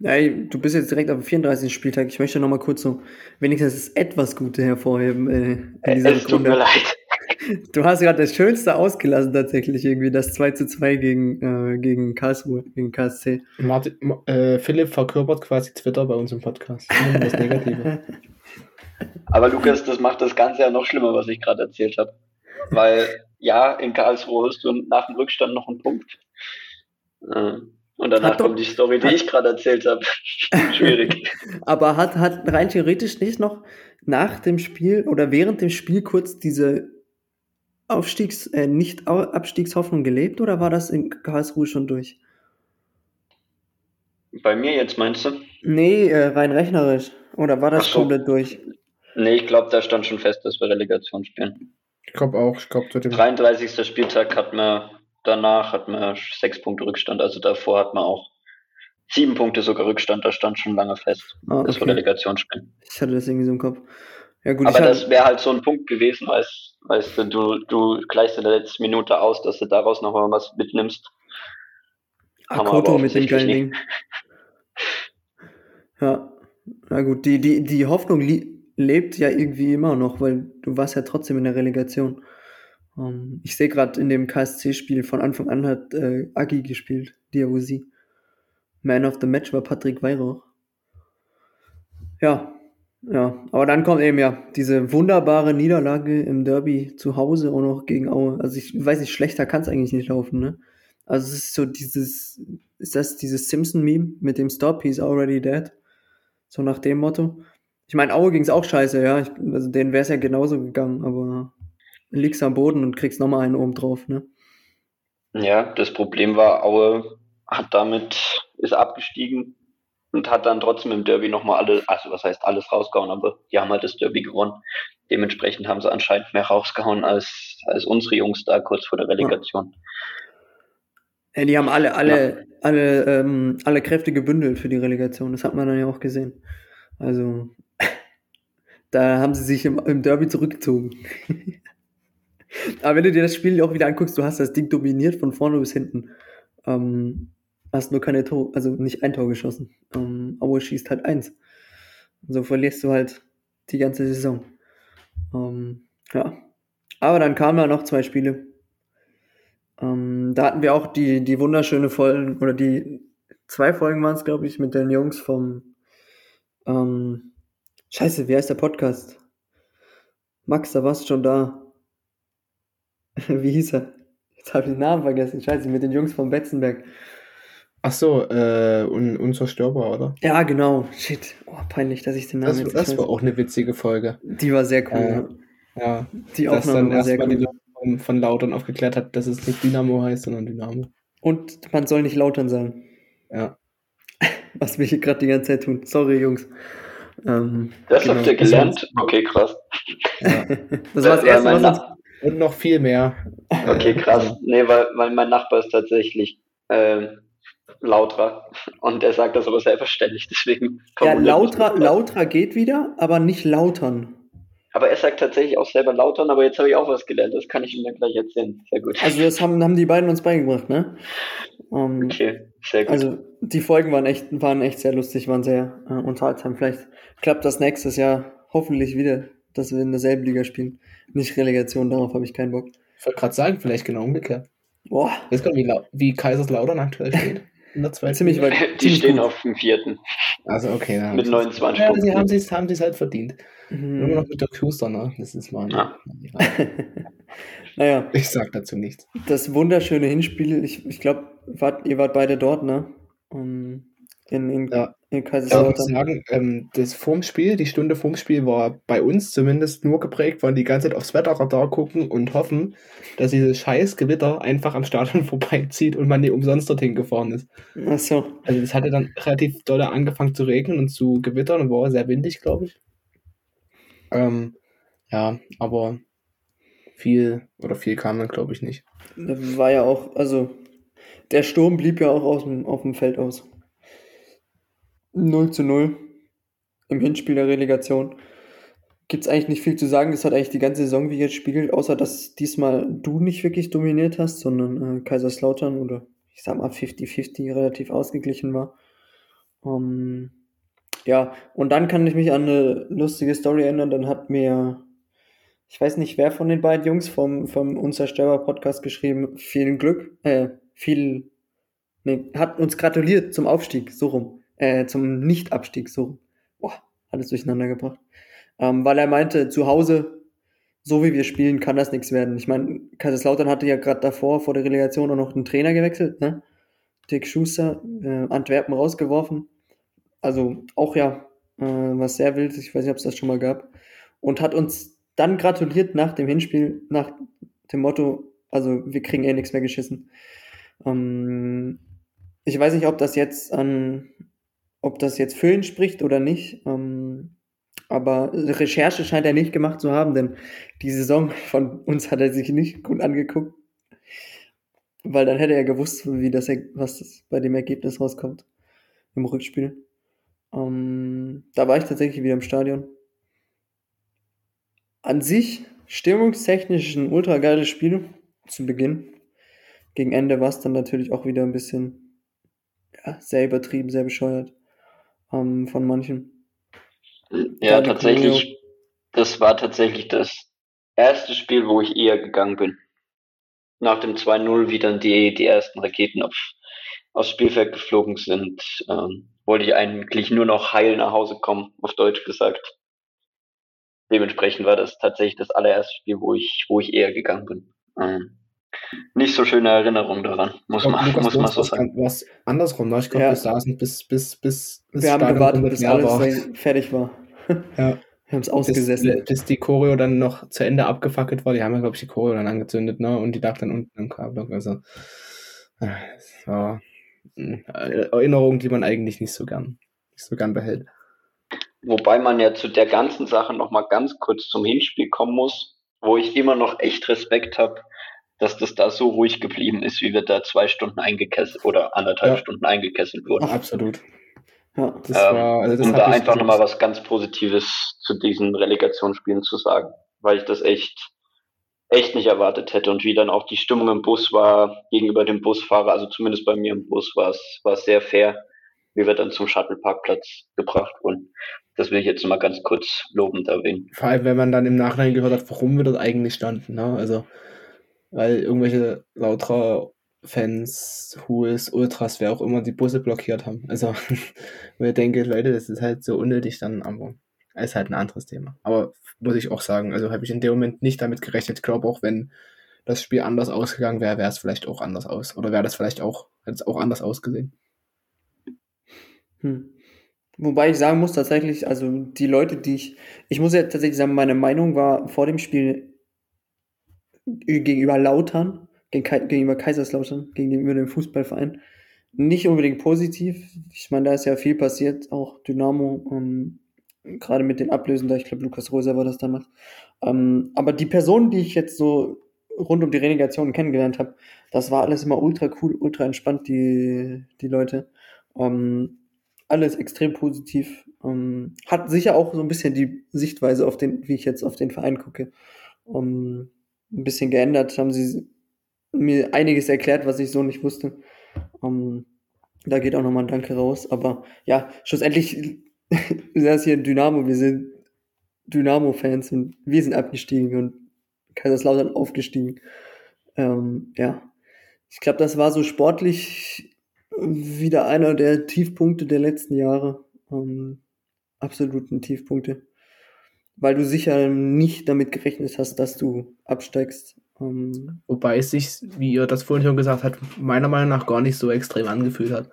Ja, du bist jetzt direkt auf dem 34. Spieltag. Ich möchte noch mal kurz so wenigstens das etwas Gute hervorheben äh, in äh, dieser es tut mir leid. Du hast gerade das Schönste ausgelassen tatsächlich irgendwie, das 2 zu 2 gegen, äh, gegen Karlsruhe, gegen KSC. Martin, äh, Philipp verkörpert quasi Twitter bei uns im Podcast. Das Negative. Aber Lukas, das macht das Ganze ja noch schlimmer, was ich gerade erzählt habe. Weil ja, in Karlsruhe hast du nach dem Rückstand noch einen Punkt. Äh, und danach doch, kommt die Story, die hat, ich gerade erzählt habe. Schwierig. Aber hat, hat rein theoretisch nicht noch nach dem Spiel oder während dem Spiel kurz diese Aufstiegs-, äh, nicht Abstiegshoffnung gelebt oder war das in Karlsruhe schon durch? Bei mir jetzt meinst du? Nee, äh, rein rechnerisch. Oder war das so. komplett durch? Nee, ich glaube, da stand schon fest, dass wir Relegation spielen. Ich glaube auch. Ich glaube, 33. Spieltag hat man danach hat man sechs Punkte Rückstand, also davor hat man auch sieben Punkte sogar Rückstand, da stand schon lange fest, ah, okay. dass wir Relegation spielen. Ich hatte das irgendwie so im Kopf. Ja, gut, Aber das wäre halt so ein Punkt gewesen, weißt, weißt du, du, du gleichst in der letzten Minute aus, dass du daraus noch mal was mitnimmst. Akoto mit dem geilen Ding. Ja, na gut, die, die, die Hoffnung lebt ja irgendwie immer noch, weil du warst ja trotzdem in der Relegation. Um, ähm, ich sehe gerade in dem KSC-Spiel von Anfang an hat äh, Agi gespielt, Diawusi. Man of the Match war Patrick Weihrauch. Ja, ja, aber dann kommt eben ja diese wunderbare Niederlage im Derby zu Hause auch noch gegen Aue. Also ich weiß nicht, schlechter kann es eigentlich nicht laufen, ne? Also es ist so dieses, ist das dieses Simpson-Meme mit dem Stop, he's already dead? So nach dem Motto. Ich meine, Aue ging es auch scheiße, ja. Ich, also denen wäre es ja genauso gegangen, aber liegst am Boden und kriegst nochmal einen oben drauf, ne? Ja, das Problem war, Aue hat damit, ist abgestiegen und hat dann trotzdem im Derby nochmal alle, also was heißt alles rausgehauen, aber die haben halt das Derby gewonnen. Dementsprechend haben sie anscheinend mehr rausgehauen als, als unsere Jungs da kurz vor der Relegation. Ja, die haben alle, alle, ja. alle, ähm, alle Kräfte gebündelt für die Relegation. Das hat man dann ja auch gesehen. Also Da haben sie sich im, im Derby zurückgezogen. Aber wenn du dir das Spiel auch wieder anguckst, du hast das Ding dominiert von vorne bis hinten. Ähm, hast nur keine Tor, also nicht ein Tor geschossen. Ähm, Aue schießt halt eins. Und so verlierst du halt die ganze Saison. Ähm, ja. Aber dann kamen da noch zwei Spiele. Ähm, da hatten wir auch die, die wunderschöne Folgen, oder die zwei Folgen waren es, glaube ich, mit den Jungs vom ähm, Scheiße, wie heißt der Podcast? Max, da warst du schon da. wie hieß er? Jetzt habe ich den Namen vergessen. Scheiße, mit den Jungs vom Betzenberg. Ach so, äh, un unzerstörbar, oder? Ja, genau. Shit. Oh, peinlich, dass ich den Namen Das, jetzt das nicht war weiß. auch eine witzige Folge. Die war sehr cool. Äh, ja. Ja, Die dass Aufnahme dann war sehr erstmal die cool. Leute von, von Lautern aufgeklärt hat, dass es nicht Dynamo heißt, sondern Dynamo. Und man soll nicht lautern sagen. Ja. Was wir hier gerade die ganze Zeit tun. Sorry, Jungs. Ähm, Das genau. habt ihr gelernt? Okay, krass. ja. Das war das erste, mein was uns Nach- Und noch viel mehr. Okay, krass. Nee, weil, weil mein Nachbar ist tatsächlich ähm, Lautra und er sagt das aber selbstverständlich, deswegen. Ja, Lautra. Lautra geht wieder, aber nicht lautern. Aber er sagt tatsächlich auch selber Lautern, aber jetzt habe ich auch was gelernt, das kann ich ihm dann gleich erzählen. Sehr gut. Also das haben, haben die beiden uns beigebracht, ne? Ähm, okay, sehr gut. Also die Folgen waren echt, waren echt sehr lustig, waren sehr äh, unterhaltsam. Vielleicht klappt das nächstes Jahr hoffentlich wieder, dass wir in derselben Liga spielen. Nicht Relegation, darauf habe ich keinen Bock. Ich wollte gerade sagen, vielleicht genau umgekehrt. Boah, Jetzt kommt, wie, wie Kaiserslautern aktuell steht. In der zweiten ziemlich weit. die ziemlich stehen gut. auf dem vierten Also, okay. Dann mit 29 Ja, Punkten. sie haben es haben sie's halt verdient. Nur Mhm. noch mit der Schuster, ne? Das ist mal. Ja. naja, Ich sag dazu nichts. das wunderschöne Hinspiel, ich, ich glaube, wart, ihr wart beide dort, ne? Um, in, in, Ja. in Ich muss Kaiserslautern. sagen, ähm, das vorm Spiel, die Stunde vorm Spiel war bei uns zumindest nur geprägt von die ganze Zeit aufs Wetterradar gucken und hoffen, dass dieses scheiß Gewitter einfach am Stadion vorbeizieht und man nicht umsonst dorthin gefahren ist. Ach so. Also es hatte dann relativ doll angefangen zu regnen und zu gewittern und war sehr windig, glaube ich. Ähm, ja, aber viel oder viel kam dann, glaube ich, nicht. War ja auch, also der Sturm blieb ja auch aus dem, auf dem Feld aus. 0 zu 0 im Hinspiel der Relegation. Gibt es eigentlich nicht viel zu sagen. Das hat eigentlich die ganze Saison wie jetzt spiegelt, außer dass diesmal du nicht wirklich dominiert hast, sondern äh, Kaiserslautern oder ich sag mal 50-50 relativ ausgeglichen war. Ähm, ja, und dann kann ich mich an eine lustige Story erinnern. Dann hat mir, ich weiß nicht, wer von den beiden Jungs vom, vom Unzerstörbar Podcast geschrieben, viel Glück, äh, viel, nee, hat uns gratuliert zum Aufstieg, so rum, äh, zum Nicht-Abstieg, so. Boah, alles durcheinander gebracht. Ähm, weil er meinte, zu Hause, so wie wir spielen, kann das nichts werden. Ich meine, Kaiserslautern hatte ja gerade davor, vor der Relegation, auch noch einen Trainer gewechselt, ne? Dick Schuster, äh, Antwerpen rausgeworfen. Also auch ja, äh, was sehr wild, ich weiß nicht, ob es das schon mal gab. Und hat uns dann gratuliert nach dem Hinspiel, nach dem Motto, also wir kriegen eh nichts mehr geschissen. Ähm, ich weiß nicht, ob das jetzt an, ob das jetzt für ihn spricht oder nicht. Ähm, aber Recherche scheint er nicht gemacht zu haben, denn die Saison von uns hat er sich nicht gut angeguckt. Weil dann hätte er gewusst, wie das, was das bei dem Ergebnis rauskommt im Rückspiel. Ähm, da war ich tatsächlich wieder im Stadion. An sich stimmungstechnisch ein ultra geiles Spiel zu Beginn. Gegen Ende war es dann natürlich auch wieder ein bisschen ja, sehr übertrieben, sehr bescheuert ähm, von manchen. Ja, tatsächlich, das war tatsächlich das erste Spiel, wo ich eher gegangen bin. Nach dem 2-0, wie dann die, die ersten Raketen auf, aufs Spielfeld geflogen sind, ähm, wollte ich eigentlich nur noch heil nach Hause kommen, auf Deutsch gesagt. Dementsprechend war das tatsächlich das allererste Spiel, wo ich, wo ich eher gegangen bin. Ähm, nicht so schöne Erinnerung daran, muss Ich glaub, man, Lukas, muss man so sagen. war's andersrum. Ne? Ich glaube, Ja. wir saßen bis, bis, bis, bis Wir haben Stadion gewartet, bis alles war. fertig war. Ja. Wir haben es bis, ausgesessen. bis die Choreo dann noch zu Ende abgefackelt war. Die haben ja, glaube ich, die Choreo dann angezündet, ne? Und die lag dann unten im K-Block. Also, äh, das war eine Erinnerung, die man eigentlich nicht so gern, nicht so gern behält. Wobei man ja zu der ganzen Sache noch mal ganz kurz zum Hinspiel kommen muss, wo ich immer noch echt Respekt habe, dass das da so ruhig geblieben ist, wie wir da zwei Stunden eingekesselt oder anderthalb Ja. Stunden eingekesselt wurden. Absolut. Ja. Das ähm, war, also das um da einfach nochmal was ganz Positives zu diesen Relegationsspielen zu sagen, weil ich das echt, echt nicht erwartet hätte und wie dann auch die Stimmung im Bus war gegenüber dem Busfahrer, also zumindest bei mir im Bus war es, war es sehr fair, wie wir dann zum Shuttle-Parkplatz gebracht wurden. Das will ich jetzt mal ganz kurz lobend erwähnen. Vor allem, wenn man dann im Nachhinein gehört hat, warum wir dort eigentlich standen. Ne? Also, weil irgendwelche lauter Fans, Hues, Ultras, wer auch immer die Busse blockiert haben. Also, ich denke, Leute, das ist halt so unnötig dann, aber ist halt ein anderes Thema. Aber muss ich auch sagen, also habe ich in dem Moment nicht damit gerechnet. Ich glaube auch, wenn das Spiel anders ausgegangen wäre, wäre es vielleicht auch anders aus. Oder wäre das vielleicht auch, hätte es auch anders ausgesehen. Hm. Wobei ich sagen muss, tatsächlich, also die Leute, die ich, ich muss ja tatsächlich sagen, meine Meinung war vor dem Spiel gegenüber Lautern, gegenüber Kaiserslautern, gegenüber dem Fußballverein, nicht unbedingt positiv. Ich meine, da ist ja viel passiert, auch Dynamo, ähm, gerade mit den Ablösen da, ich glaube, Lukas Rosa war das damals. Ähm, aber die Personen, die ich jetzt so rund um die Relegation kennengelernt habe, das war alles immer ultra cool, ultra entspannt, die, die Leute. Ähm, alles extrem positiv. Ähm, hat sicher auch so ein bisschen die Sichtweise auf den, wie ich jetzt auf den Verein gucke, um, ein bisschen geändert. Haben sie mir einiges erklärt, was ich so nicht wusste. Um, da geht auch nochmal ein Danke raus. Aber ja, schlussendlich, wir sind hier in Dynamo, wir sind Dynamo-Fans und wir sind abgestiegen und Kaiserslautern aufgestiegen. Ähm, ja, ich glaube, das war so sportlich wieder einer der Tiefpunkte der letzten Jahre. Ähm, absoluten Tiefpunkte. Weil du sicher nicht damit gerechnet hast, dass du absteigst. Ähm, Wobei es sich, wie ihr das vorhin schon gesagt habt, meiner Meinung nach gar nicht so extrem angefühlt hat.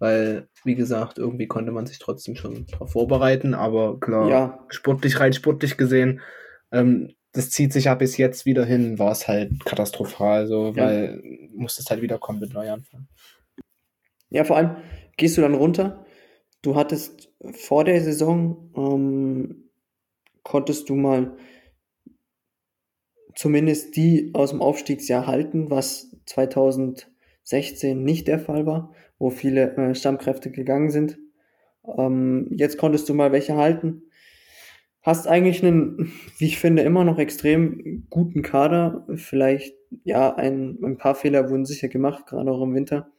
Weil, wie gesagt, irgendwie konnte man sich trotzdem schon darauf vorbereiten, aber klar, ja. sportlich, rein sportlich gesehen, ähm, das zieht sich ja bis jetzt wieder hin, war es halt katastrophal, so, weil ja. musstest halt wieder kommen mit Neuanfang. Ja, vor allem gehst du dann runter. Du hattest vor der Saison, ähm, konntest du mal zumindest die aus dem Aufstiegsjahr halten, was 2016 nicht der Fall war, wo viele äh, Stammkräfte gegangen sind. Ähm, jetzt konntest du mal welche halten. Hast eigentlich einen, wie ich finde, immer noch extrem guten Kader. Vielleicht, ja, ein, ein paar Fehler wurden sicher gemacht, gerade auch im Winter.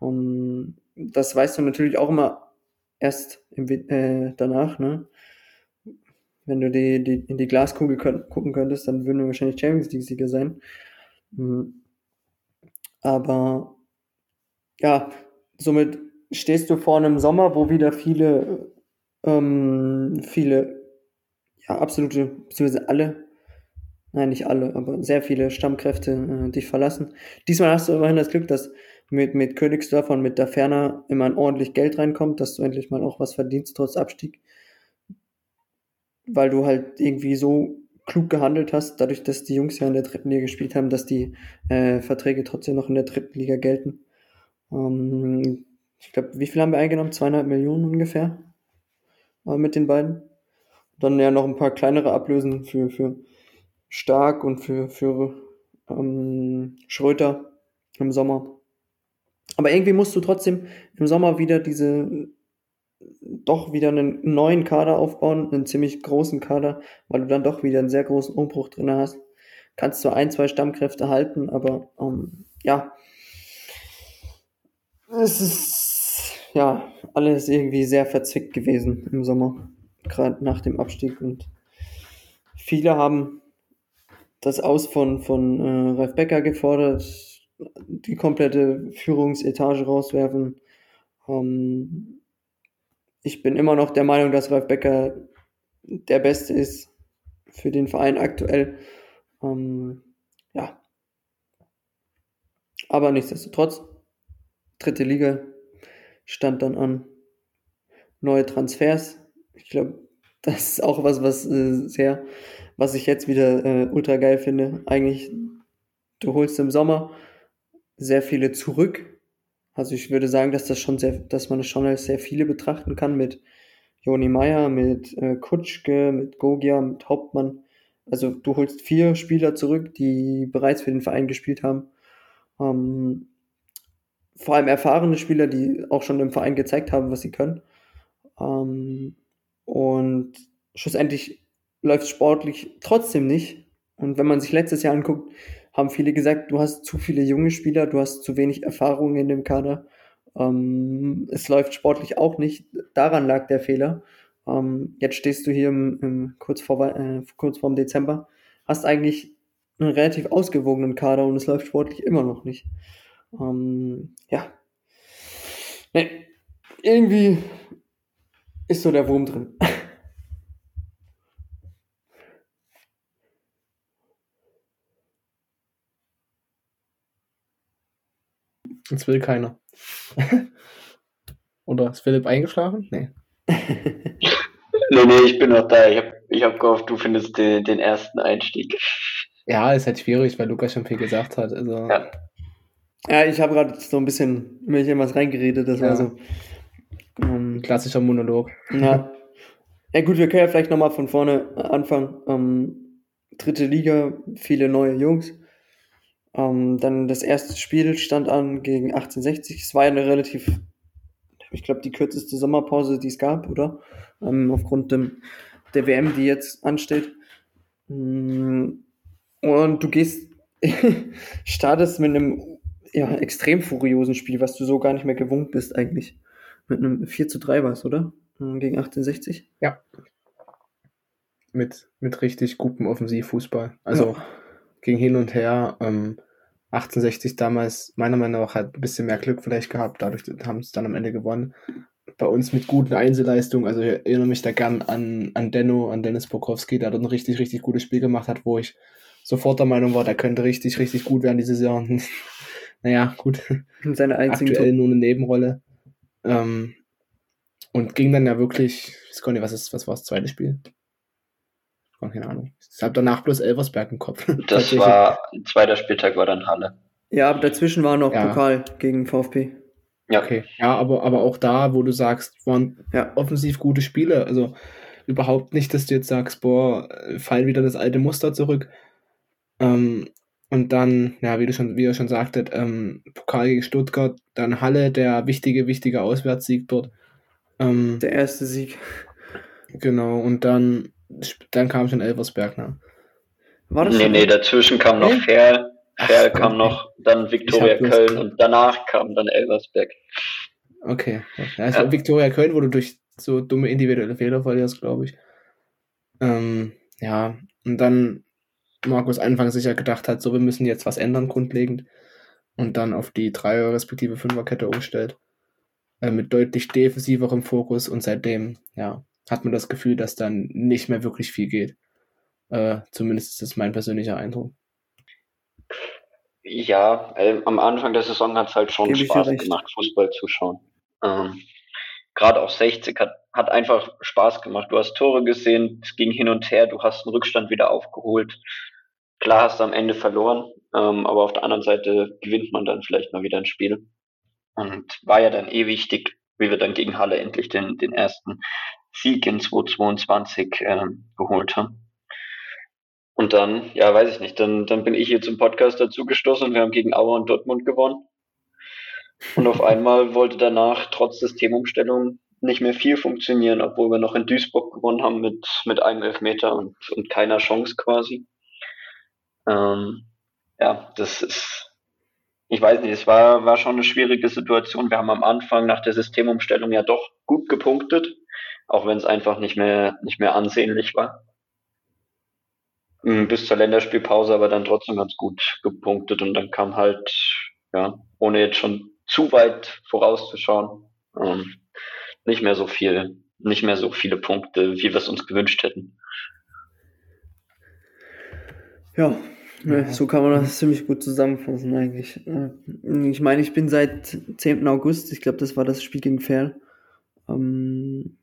Und das weißt du natürlich auch immer erst im, äh, danach, ne? Wenn du die, die, in die Glaskugel könnt, gucken könntest, dann würden wir wahrscheinlich Champions League-Sieger sein. Mhm. Aber ja, somit stehst du vor einem Sommer, wo wieder viele, ähm, viele, ja, absolute, beziehungsweise alle, nein, nicht alle, aber sehr viele Stammkräfte äh, dich verlassen. Diesmal hast du immerhin das Glück, dass mit, mit Königsdörfer und mit der Ferner immer ein ordentlich Geld reinkommt, dass du endlich mal auch was verdienst trotz Abstieg. Weil du halt irgendwie so klug gehandelt hast, dadurch, dass die Jungs ja in der dritten Liga gespielt haben, dass die äh, Verträge trotzdem noch in der dritten Liga gelten. Ähm, ich glaube, wie viel haben wir eingenommen? Zweieinhalb Millionen ungefähr äh, mit den beiden. Dann ja noch ein paar kleinere Ablösen für, für Stark und für, für ähm, Schröter im Sommer. Aber irgendwie musst du trotzdem im Sommer wieder diese, doch wieder einen neuen Kader aufbauen, einen ziemlich großen Kader, weil du dann doch wieder einen sehr großen Umbruch drin hast. Kannst du ein, zwei Stammkräfte halten, aber ähm, ja, es ist ja alles irgendwie sehr verzwickt gewesen im Sommer, gerade nach dem Abstieg und viele haben das Aus von, von äh, Ralf Becker gefordert, die komplette Führungsetage rauswerfen. Ähm, ich bin immer noch der Meinung, dass Ralf Becker der Beste ist für den Verein aktuell. Ähm, ja. Aber nichtsdestotrotz, dritte Liga stand dann an. Neue Transfers. Ich glaube, das ist auch was, was äh, sehr, was ich jetzt wieder äh, ultra geil finde. Eigentlich, du holst im Sommer sehr viele zurück. Also ich würde sagen, dass das schon sehr, dass man es schon als sehr viele betrachten kann mit Joni Meyer, mit äh, Kutschke, mit Gogia, mit Hauptmann. Also du holst vier Spieler zurück, die bereits für den Verein gespielt haben. Ähm, vor allem erfahrene Spieler, die auch schon im Verein gezeigt haben, was sie können. Ähm, und schlussendlich läuft sportlich trotzdem nicht. Und wenn man sich letztes Jahr anguckt, haben viele gesagt, du hast zu viele junge Spieler, du hast zu wenig Erfahrung in dem Kader. Ähm, es läuft sportlich auch nicht. Daran lag der Fehler. Ähm, jetzt stehst du hier im, im kurz, vor, äh, kurz vorm Dezember, hast eigentlich einen relativ ausgewogenen Kader und es läuft sportlich immer noch nicht. Ähm, ja. Nee, irgendwie ist so der Wurm drin. Jetzt will keiner. Oder ist Philipp eingeschlafen? Nee. nee, nee, ich bin noch da. Ich habe ich hab gehofft, du findest den, den ersten Einstieg. Ja, ist halt schwierig, weil Lukas schon viel gesagt hat. Also. Ja. ja ich habe gerade so ein bisschen mir hier was reingeredet. Das ja. war so. Um, Klassischer Monolog. Ja. Ja, gut, wir können ja vielleicht nochmal von vorne anfangen. Ähm, dritte Liga, viele neue Jungs. Ähm, dann das erste Spiel stand an gegen 1860. Es war ja eine relativ, ich glaube, die kürzeste Sommerpause, die es gab, oder? Ähm, aufgrund dem, der WM, die jetzt ansteht. Mm, und du gehst, startest mit einem ja, extrem furiosen Spiel, was du so gar nicht mehr gewohnt bist eigentlich. Mit einem 4 zu 3 war es, oder? Mm, gegen 1860? Ja. Mit, mit richtig gutem Offensivfußball. Also ja. Ging hin und her. Ähm, 1860 damals meiner Meinung nach hat ein bisschen mehr Glück vielleicht gehabt, dadurch haben sie dann am Ende gewonnen. Bei uns mit guten Einzelleistungen, also ich erinnere mich da gern an, an Denno, an Dennis Bokowski, der dort ein richtig, richtig gutes Spiel gemacht hat, wo ich sofort der Meinung war, der könnte richtig, richtig gut werden diese Saison. naja, gut. Seine Aktuell nur eine Nebenrolle. Ähm, und ging dann ja wirklich, ich weiß gar nicht, was, ist, was war das zweite Spiel? Keine Ahnung. Ich habe danach bloß Elversberg im Kopf. Das war, zweiter Spieltag war dann Halle. Ja, aber dazwischen war noch ja. Pokal gegen VfB. Ja. Okay. Ja, aber, aber auch da, wo du sagst, waren ja. offensiv gute Spiele. Also überhaupt nicht, dass du jetzt sagst, boah, fallen wieder das alte Muster zurück. Ähm, und dann, ja, wie du schon, wie ihr schon sagtet, ähm, Pokal gegen Stuttgart, dann Halle, der wichtige, wichtige Auswärtssieg dort. Ähm, der erste Sieg. Genau, und dann dann kam schon Elversberg, ne? War das nee, nee, dazwischen kam noch Ferl, Ferl kam okay. noch, dann Viktoria Köln und danach kam dann Elversberg. Okay. Es ja. Viktoria Köln, wo du durch so dumme individuelle Fehler verlierst, glaube ich. Ähm, ja, und dann Markus Anfang sicher gedacht hat, so, wir müssen jetzt was ändern, grundlegend. Und dann auf die Dreier- respektive Fünferkette umstellt. Äh, mit deutlich defensiverem Fokus und seitdem, ja, hat man das Gefühl, dass dann nicht mehr wirklich viel geht. Äh, zumindest ist das mein persönlicher Eindruck. Ja, äh, am Anfang der Saison hat es halt schon Gebe Spaß gemacht, Fußball zu schauen. Ähm, Gerade auch 60 hat, hat einfach Spaß gemacht. Du hast Tore gesehen, es ging hin und her, du hast einen Rückstand wieder aufgeholt. Klar hast du am Ende verloren, ähm, aber auf der anderen Seite gewinnt man dann vielleicht mal wieder ein Spiel. Und war ja dann eh wichtig, wie wir dann gegen Halle endlich den, den ersten Sieg in 2022 äh, geholt haben. Und dann, ja, weiß ich nicht, dann, dann bin ich hier zum Podcast dazu gestoßen und wir haben gegen Auer und Dortmund gewonnen. Und auf einmal wollte danach trotz Systemumstellung nicht mehr viel funktionieren, obwohl wir noch in Duisburg gewonnen haben mit, mit einem Elfmeter und, und keiner Chance quasi. Ähm, ja, das ist, ich weiß nicht, es war, war schon eine schwierige Situation. Wir haben am Anfang nach der Systemumstellung ja doch gut gepunktet, auch wenn es einfach nicht mehr, nicht mehr ansehnlich war. Mm, bis zur Länderspielpause aber dann trotzdem ganz gut gepunktet und dann kam halt, ja, ohne jetzt schon zu weit vorauszuschauen, ähm, nicht mehr so viel, nicht mehr so viele Punkte, wie wir es uns gewünscht hätten. Ja, ne, so kann man das ziemlich gut zusammenfassen eigentlich. Äh, ich meine, ich bin seit 10. August, ich glaube, das war das Spiel gegen Ferl, ähm,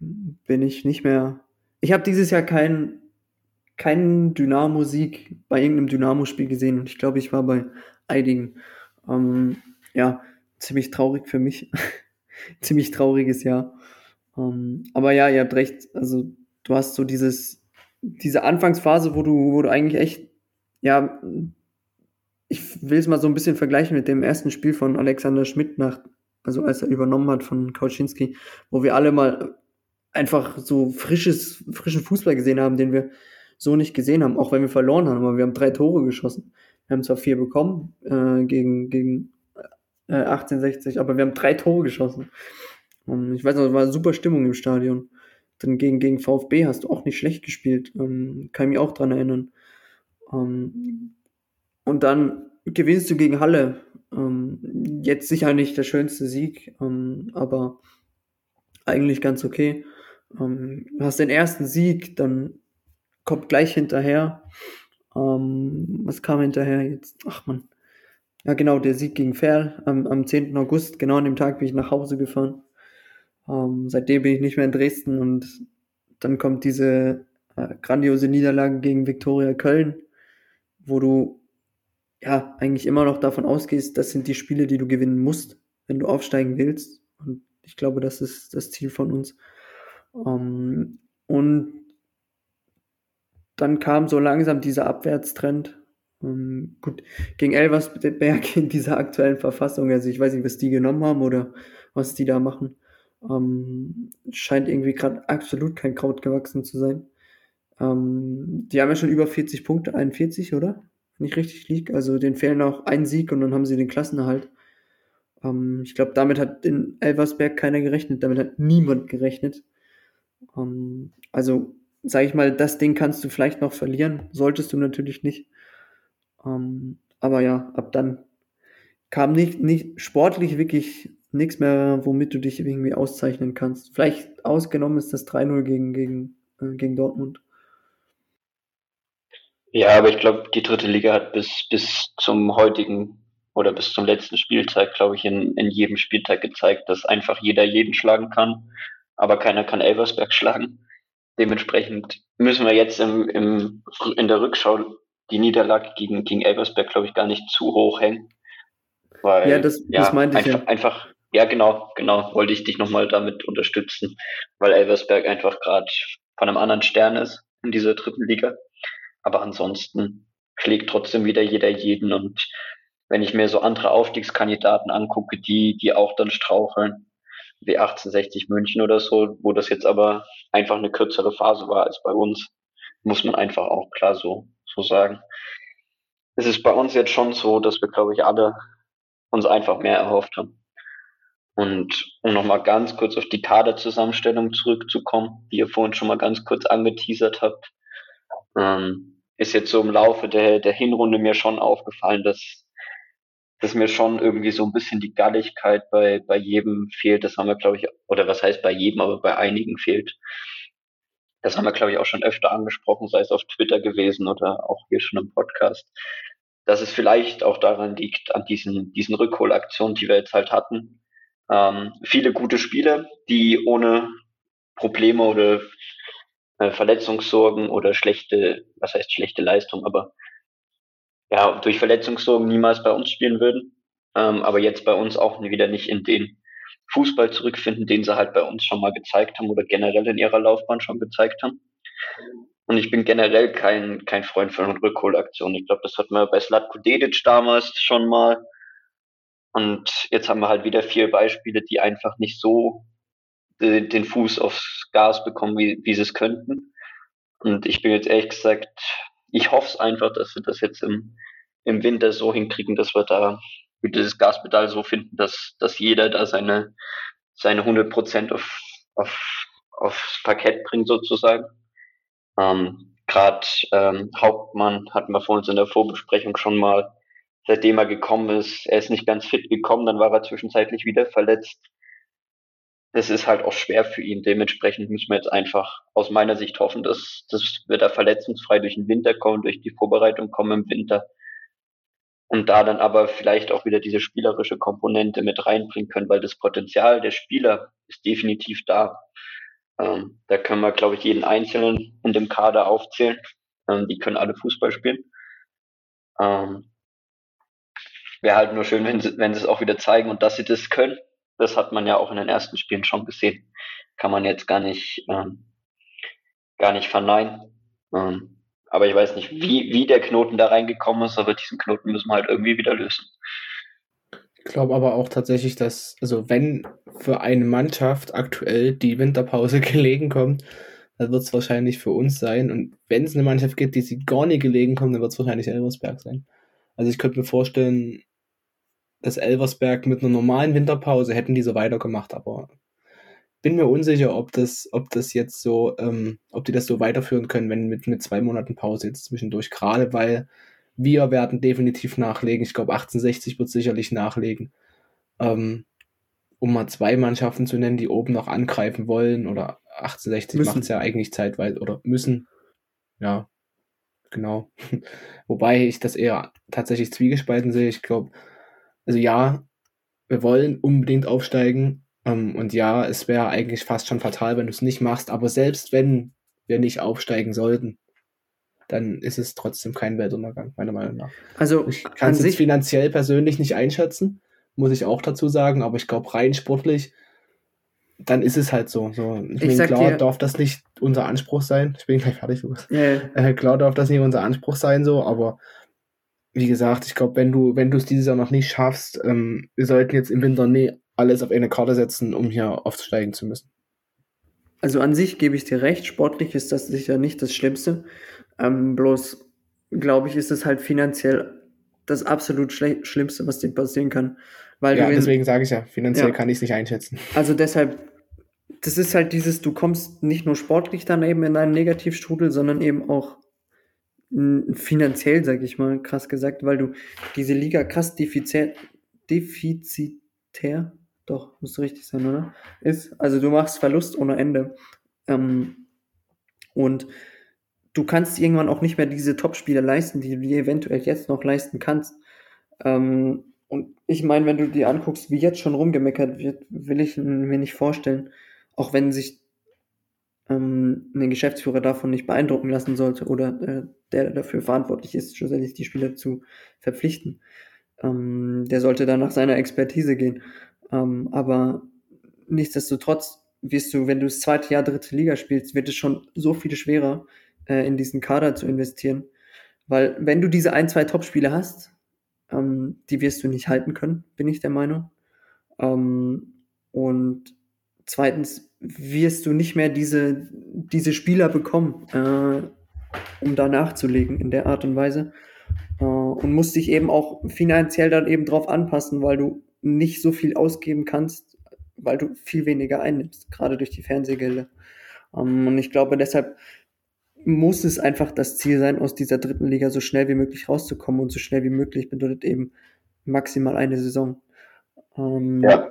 bin ich nicht mehr. Ich habe dieses Jahr keinen kein Dynamo-Sieg bei irgendeinem Dynamo-Spiel gesehen und ich glaube, ich war bei einigen. Ähm, ja, ziemlich traurig für mich. ziemlich trauriges Jahr. Ähm, aber ja, ihr habt recht. Also, du hast so dieses, diese Anfangsphase, wo du, wo du eigentlich echt, ja, ich will es mal so ein bisschen vergleichen mit dem ersten Spiel von Alexander Schmidt nach also als er übernommen hat von Kauczynski, wo wir alle mal einfach so frisches, frischen Fußball gesehen haben, den wir so nicht gesehen haben, auch wenn wir verloren haben, aber wir haben drei Tore geschossen. Wir haben zwar vier bekommen äh, gegen, gegen äh, 1860, aber wir haben drei Tore geschossen. Und ich weiß noch, es war super Stimmung im Stadion. Dann gegen, gegen VfB hast du auch nicht schlecht gespielt. Ähm, kann ich mich auch dran erinnern. Ähm, und dann gewinnst du gegen Halle. Ähm, jetzt sicher nicht der schönste Sieg, ähm, aber eigentlich ganz okay. Ähm, hast den ersten Sieg, dann kommt gleich hinterher. Ähm, was kam hinterher jetzt? Ach man. Ja, genau, der Sieg gegen Ferl am, am 10. August. Genau an dem Tag bin ich nach Hause gefahren. Ähm, seitdem bin ich nicht mehr in Dresden und dann kommt diese äh, grandiose Niederlage gegen Viktoria Köln, wo du ja eigentlich immer noch davon ausgehst, das sind die Spiele, die du gewinnen musst, wenn du aufsteigen willst. Und ich glaube, das ist das Ziel von uns. Ähm, und dann kam so langsam dieser Abwärtstrend. Ähm, gut, gegen Elversberg in dieser aktuellen Verfassung, also ich weiß nicht, was die genommen haben oder was die da machen. Ähm, scheint irgendwie gerade absolut kein Kraut gewachsen zu sein. Die haben ja schon über 40 Punkte, 41, oder? Ich richtig liege. Also denen fehlen auch ein Sieg und dann haben sie den Klassenerhalt. Ähm, ich glaube, damit hat in Elversberg keiner gerechnet. Damit hat niemand gerechnet. Ähm, also, sage ich mal, das Ding kannst du vielleicht noch verlieren. Solltest du natürlich nicht. Ähm, aber ja, ab dann kam nicht, nicht sportlich wirklich nichts mehr, womit du dich irgendwie auszeichnen kannst. Vielleicht ausgenommen ist das 3-0 gegen, gegen, äh, gegen Dortmund. Ja, aber ich glaube, die dritte Liga hat bis, bis zum heutigen oder bis zum letzten Spieltag, glaube ich, in, in jedem Spieltag gezeigt, dass einfach jeder jeden schlagen kann, aber keiner kann Elversberg schlagen. Dementsprechend müssen wir jetzt im, im, in der Rückschau die Niederlage gegen, gegen Elversberg, glaube ich, gar nicht zu hoch hängen. Weil, ja, das, ja, das meinte ich einfach, ja. Einfach, ja, genau, genau, wollte ich dich nochmal damit unterstützen, weil Elversberg einfach gerade von einem anderen Stern ist in dieser dritten Liga. Aber ansonsten schlägt trotzdem wieder jeder jeden und wenn ich mir so andere Aufstiegskandidaten angucke, die, die auch dann straucheln, wie 1860 München oder so, wo das jetzt aber einfach eine kürzere Phase war als bei uns, muss man einfach auch klar so, so sagen. Es ist bei uns jetzt schon so, dass wir, glaube ich, alle uns einfach mehr erhofft haben. Und um nochmal ganz kurz auf die Kaderzusammenstellung zurückzukommen, die ihr vorhin schon mal ganz kurz angeteasert habt, ähm, ist jetzt so im Laufe der, der Hinrunde mir schon aufgefallen, dass, dass mir schon irgendwie so ein bisschen die Galligkeit bei, bei jedem fehlt. Das haben wir, glaube ich, oder was heißt bei jedem, aber bei einigen fehlt. Das haben wir, glaube ich, auch schon öfter angesprochen, sei es auf Twitter gewesen oder auch hier schon im Podcast. Dass es vielleicht auch daran liegt, an diesen, diesen Rückholaktionen, die wir jetzt halt hatten. Ähm, viele gute Spiele, die ohne Probleme oder äh, Verletzungssorgen oder schlechte, was heißt schlechte Leistung, aber ja, durch Verletzungssorgen niemals bei uns spielen würden, ähm, aber jetzt bei uns auch wieder nicht in den Fußball zurückfinden, den sie halt bei uns schon mal gezeigt haben oder generell in ihrer Laufbahn schon gezeigt haben. Und ich bin generell kein, kein Freund von Rückholaktionen. Ich glaube, das hatten wir bei Slatko Dedic damals schon mal. Und jetzt haben wir halt wieder vier Beispiele, die einfach nicht so den Fuß aufs Gas bekommen, wie, wie sie es könnten. Und ich bin jetzt ehrlich gesagt, ich hoffe es einfach, dass wir das jetzt im, im Winter so hinkriegen, dass wir da das Gaspedal so finden, dass, dass jeder da seine, seine 100 Prozent auf, auf, aufs Parkett bringt sozusagen. Ähm, Gerade ähm, Hauptmann hatten wir vor uns in der Vorbesprechung schon mal, seitdem er gekommen ist, er ist nicht ganz fit gekommen, dann war er zwischenzeitlich wieder verletzt es ist halt auch schwer für ihn. Dementsprechend müssen wir jetzt einfach aus meiner Sicht hoffen, dass, dass wir da verletzungsfrei durch den Winter kommen, durch die Vorbereitung kommen im Winter. Und da dann aber vielleicht auch wieder diese spielerische Komponente mit reinbringen können, weil das Potenzial der Spieler ist definitiv da. Ähm, da können wir, glaube ich, jeden Einzelnen in dem Kader aufzählen. Ähm, die können alle Fußball spielen. Ähm, Wäre halt nur schön, wenn sie, wenn sie es auch wieder zeigen und dass sie das können. Das hat man ja auch in den ersten Spielen schon gesehen. Kann man jetzt gar nicht, ähm, gar nicht verneinen. Ähm, aber ich weiß nicht, wie, wie der Knoten da reingekommen ist, aber diesen Knoten müssen wir halt irgendwie wieder lösen. Ich glaube aber auch tatsächlich, dass, also wenn für eine Mannschaft aktuell die Winterpause gelegen kommt, dann wird es wahrscheinlich für uns sein. Und wenn es eine Mannschaft gibt, die sie gar nicht gelegen kommt, dann wird es wahrscheinlich Elversberg sein. Also ich könnte mir vorstellen, dass Elversberg mit einer normalen Winterpause hätten die so weitergemacht, aber bin mir unsicher, ob das, ob das jetzt so, ähm, ob die das so weiterführen können, wenn mit, mit zwei Monaten Pause jetzt zwischendurch, gerade weil wir werden definitiv nachlegen. Ich glaube, 1860 wird sicherlich nachlegen. Ähm, um mal zwei Mannschaften zu nennen, die oben noch angreifen wollen oder 1860 macht es ja eigentlich zeitweise oder müssen. Ja, genau. Wobei ich das eher tatsächlich zwiegespalten sehe. Ich glaube, also ja, wir wollen unbedingt aufsteigen. Ähm, und ja, es wäre eigentlich fast schon fatal, wenn du es nicht machst. Aber selbst wenn wir nicht aufsteigen sollten, dann ist es trotzdem kein Weltuntergang, meiner Meinung nach. Also ich kann es finanziell persönlich nicht einschätzen, muss ich auch dazu sagen, aber ich glaube rein sportlich dann ist es halt so. so. Ich, ich meine, klar dir, darf das nicht unser Anspruch sein. Ich bin gleich fertig, Lukas. Yeah. Äh, klar darf das nicht unser Anspruch sein, so, aber wie gesagt, ich glaube, wenn du, wenn du es dieses Jahr noch nicht schaffst, ähm, wir sollten jetzt im Winter nie alles auf eine Karte setzen, um hier aufsteigen zu müssen. Also an sich gebe ich dir recht, sportlich ist das sicher nicht das Schlimmste. Ähm, bloß, glaube ich, ist es halt finanziell das absolut Schlimmste, was dir passieren kann. Weil ja, deswegen sage ich ja, finanziell ja. kann ich es nicht einschätzen. Also deshalb das ist halt dieses, du kommst nicht nur sportlich dann eben in einen Negativstrudel, sondern eben auch finanziell, sag ich mal, krass gesagt, weil du diese Liga krass defizitär, defizitär, doch, muss richtig sein, oder? Ist, also du machst Verlust ohne Ende. Ähm, und du kannst irgendwann auch nicht mehr diese Top-Spiele leisten, die du dir eventuell jetzt noch leisten kannst. Ähm, und ich meine, wenn du dir anguckst, wie jetzt schon rumgemeckert wird, will ich mir nicht vorstellen, auch wenn sich ähm, ein Geschäftsführer davon nicht beeindrucken lassen sollte oder äh, der dafür verantwortlich ist, schlussendlich die Spieler zu verpflichten. Ähm, der sollte dann nach seiner Expertise gehen. Ähm, aber nichtsdestotrotz wirst du, wenn du das zweite Jahr dritte Liga spielst, wird es schon so viel schwerer, äh, in diesen Kader zu investieren. Weil wenn du diese ein, zwei Top-Spiele hast, ähm, die wirst du nicht halten können, bin ich der Meinung. Ähm, und Zweitens wirst du nicht mehr diese, diese Spieler bekommen, äh, um da nachzulegen in der Art und Weise. Äh, und musst dich eben auch finanziell dann eben drauf anpassen, weil du nicht so viel ausgeben kannst, weil du viel weniger einnimmst, gerade durch die Fernsehgelder. Ähm, und ich glaube, deshalb muss es einfach das Ziel sein, aus dieser dritten Liga so schnell wie möglich rauszukommen und so schnell wie möglich bedeutet eben maximal eine Saison. Ähm, ja.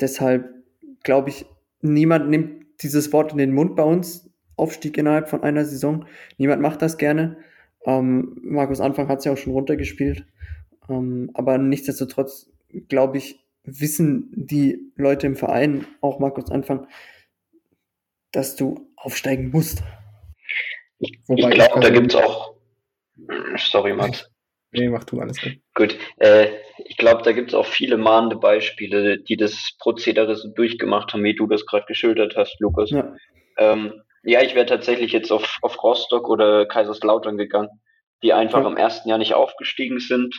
Deshalb glaube ich, niemand nimmt dieses Wort in den Mund bei uns. Aufstieg innerhalb von einer Saison. Niemand macht das gerne. Ähm, Markus Anfang hat es ja auch schon runtergespielt. Ähm, aber nichtsdestotrotz, glaube ich, wissen die Leute im Verein, auch Markus Anfang, dass du aufsteigen musst. Ich, ich glaube, da gibt es auch. Sorry, Max. Nee, mach du alles gut. Gut. Äh, ich glaube, da gibt es auch viele mahnende Beispiele, die das Prozedere so durchgemacht haben, wie du das gerade geschildert hast, Lukas. Ja, ähm, ja ich wäre tatsächlich jetzt auf, auf Rostock oder Kaiserslautern gegangen, die einfach ja. im ersten Jahr nicht aufgestiegen sind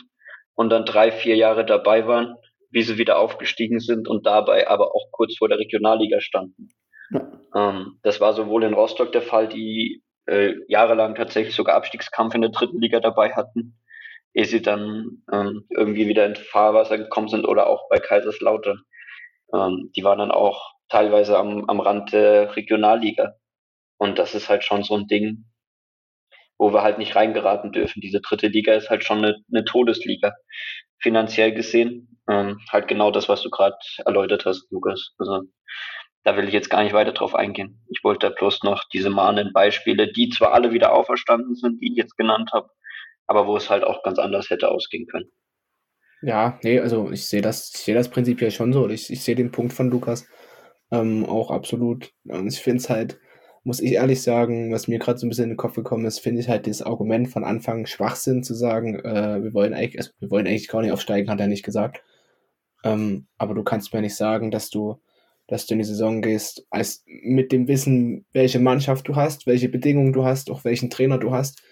und dann drei, vier Jahre dabei waren, wie sie wieder aufgestiegen sind und dabei aber auch kurz vor der Regionalliga standen. Ja. Ähm, das war sowohl in Rostock der Fall, die äh, jahrelang tatsächlich sogar Abstiegskampf in der dritten Liga dabei hatten, ehe sie dann ähm, irgendwie wieder ins Fahrwasser gekommen sind oder auch bei Kaiserslautern. Ähm, die waren dann auch teilweise am, am Rand der Regionalliga. Und das ist halt schon so ein Ding, wo wir halt nicht reingeraten dürfen. Diese dritte Liga ist halt schon eine, eine Todesliga. Finanziell gesehen. Ähm, halt genau das, was du gerade erläutert hast, Lukas. Also da will ich jetzt gar nicht weiter drauf eingehen. Ich wollte da bloß noch diese mahnenden Beispiele, die zwar alle wieder auferstanden sind, die ich jetzt genannt habe, aber wo es halt auch ganz anders hätte ausgehen können. Ja, nee, also ich sehe das, ich sehe das prinzipiell schon so. Ich, ich sehe den Punkt von Lukas ähm, auch absolut. Und ich finde es halt, muss ich ehrlich sagen, was mir gerade so ein bisschen in den Kopf gekommen ist, finde ich halt das Argument von Anfang Schwachsinn zu sagen, äh, wir wollen eigentlich, also wir wollen eigentlich gar nicht aufsteigen, hat er nicht gesagt. Ähm, aber du kannst mir nicht sagen, dass du, dass du in die Saison gehst, als mit dem Wissen, welche Mannschaft du hast, welche Bedingungen du hast, auch welchen Trainer du hast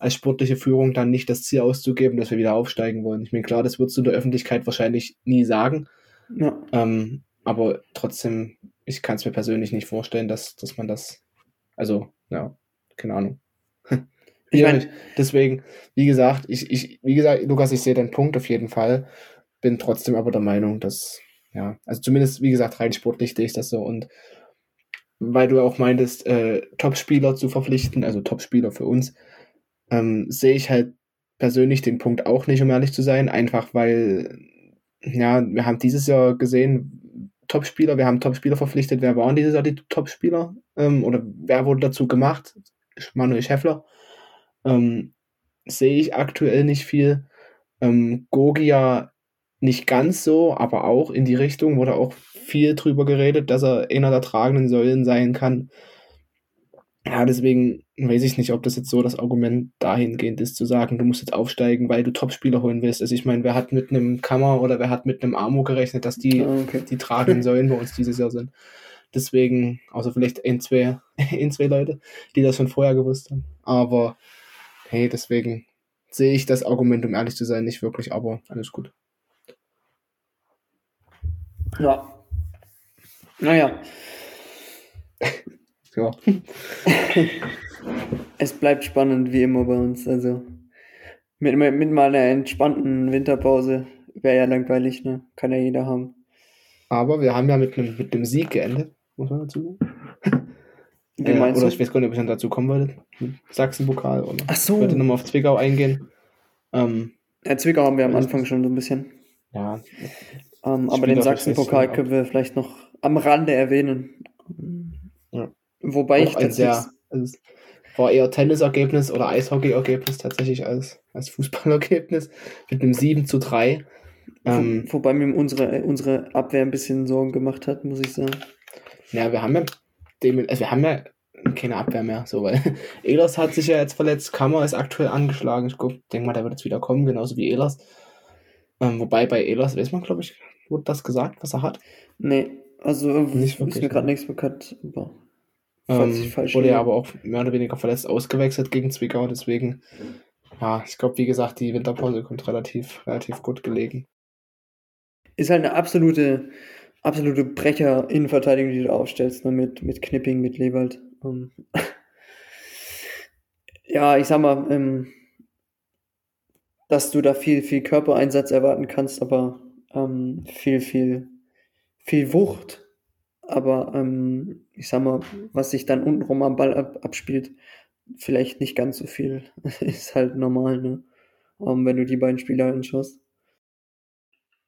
als sportliche Führung dann nicht das Ziel auszugeben, dass wir wieder aufsteigen wollen. Ich meine, klar, das würdest du der Öffentlichkeit wahrscheinlich nie sagen. Ja. Ähm, aber trotzdem, ich kann es mir persönlich nicht vorstellen, dass, dass man das, also, ja, keine Ahnung. Ich mein- Schwierig. Deswegen, wie gesagt, ich, ich, wie gesagt, Lukas, ich sehe deinen Punkt auf jeden Fall. Bin trotzdem aber der Meinung, dass, ja, also zumindest, wie gesagt, rein sportlich sehe ich das so. Und weil du auch meintest, äh, Topspieler zu verpflichten, also Topspieler für uns, ähm, sehe ich halt persönlich den Punkt auch nicht, um ehrlich zu sein. Einfach weil, ja, wir haben dieses Jahr gesehen, Topspieler, wir haben Topspieler verpflichtet. Wer waren dieses Jahr die Topspieler? Ähm, oder wer wurde dazu gemacht? Manuel Schäffler. Ähm, sehe ich aktuell nicht viel. Ähm, Gogia nicht ganz so, aber auch in die Richtung wurde auch viel drüber geredet, dass er einer der tragenden Säulen sein kann. Ja, deswegen weiß ich nicht, ob das jetzt so das Argument dahingehend ist, zu sagen, du musst jetzt aufsteigen, weil du Topspieler holen willst. Also ich meine, wer hat mit einem Kammer oder wer hat mit einem Amo gerechnet, dass die Ah, okay. die tragenden Säulen bei uns dieses Jahr sind. Deswegen, außer vielleicht ein, zwei, ein, zwei Leute, die das schon vorher gewusst haben. Aber hey, deswegen sehe ich das Argument, um ehrlich zu sein, nicht wirklich, aber alles gut. Ja. Naja, Ja. es bleibt spannend wie immer bei uns. Also mit, mit mit mal einer entspannten Winterpause wäre ja langweilig, ne? Kann ja jeder haben. Aber wir haben ja mit einem, mit einem Sieg geendet, muss man dazu sagen. Wie Äh, oder ich weiß gar nicht, ob ich dann dazu kommen wollte. Mit Sachsen-Pokal oder. Ach so. Ich wollte nochmal auf Zwickau eingehen. Ähm, Ja, Zwickau haben wir am Anfang schon so ein bisschen. ja, Ähm, aber den Sachsen-Pokal können wir vielleicht noch am Rande erwähnen. Ja. Wobei ich ein tatsächlich. sehr, also es war eher Tennisergebnis oder Eishockey-Ergebnis tatsächlich als, als Fußballergebnis mit einem 7 zu 3. Ähm, wo, wobei mir unsere, unsere Abwehr ein bisschen Sorgen gemacht hat, muss ich sagen. ja, wir haben ja, dem, also wir haben ja keine Abwehr mehr, so, weil Ehlers hat sich ja jetzt verletzt, Kammer ist aktuell angeschlagen. Ich denke mal, der wird jetzt wieder kommen, genauso wie Ehlers. Ähm, wobei bei Ehlers, weiß man, glaube ich, wurde das gesagt, was er hat. Nee, also Nicht ist wirklich, mir gerade ne? nichts bekannt. Aber Ähm, wurde ja aber auch mehr oder weniger verletzt ausgewechselt gegen Zwickau, deswegen, ja, ich glaube, wie gesagt, die Winterpause kommt relativ, relativ gut gelegen. Ist halt eine absolute, absolute Brecher-Innenverteidigung, die du aufstellst, ne? mit, mit Knipping, mit Lewald. Ähm, ja, ich sag mal, ähm, dass du da viel, viel Körpereinsatz erwarten kannst, aber ähm, viel, viel, viel Wucht. Aber ähm, ich sag mal, was sich dann untenrum am Ball ab, abspielt, vielleicht nicht ganz so viel. Ist halt normal, ne? Ähm, wenn du die beiden Spieler anschaust.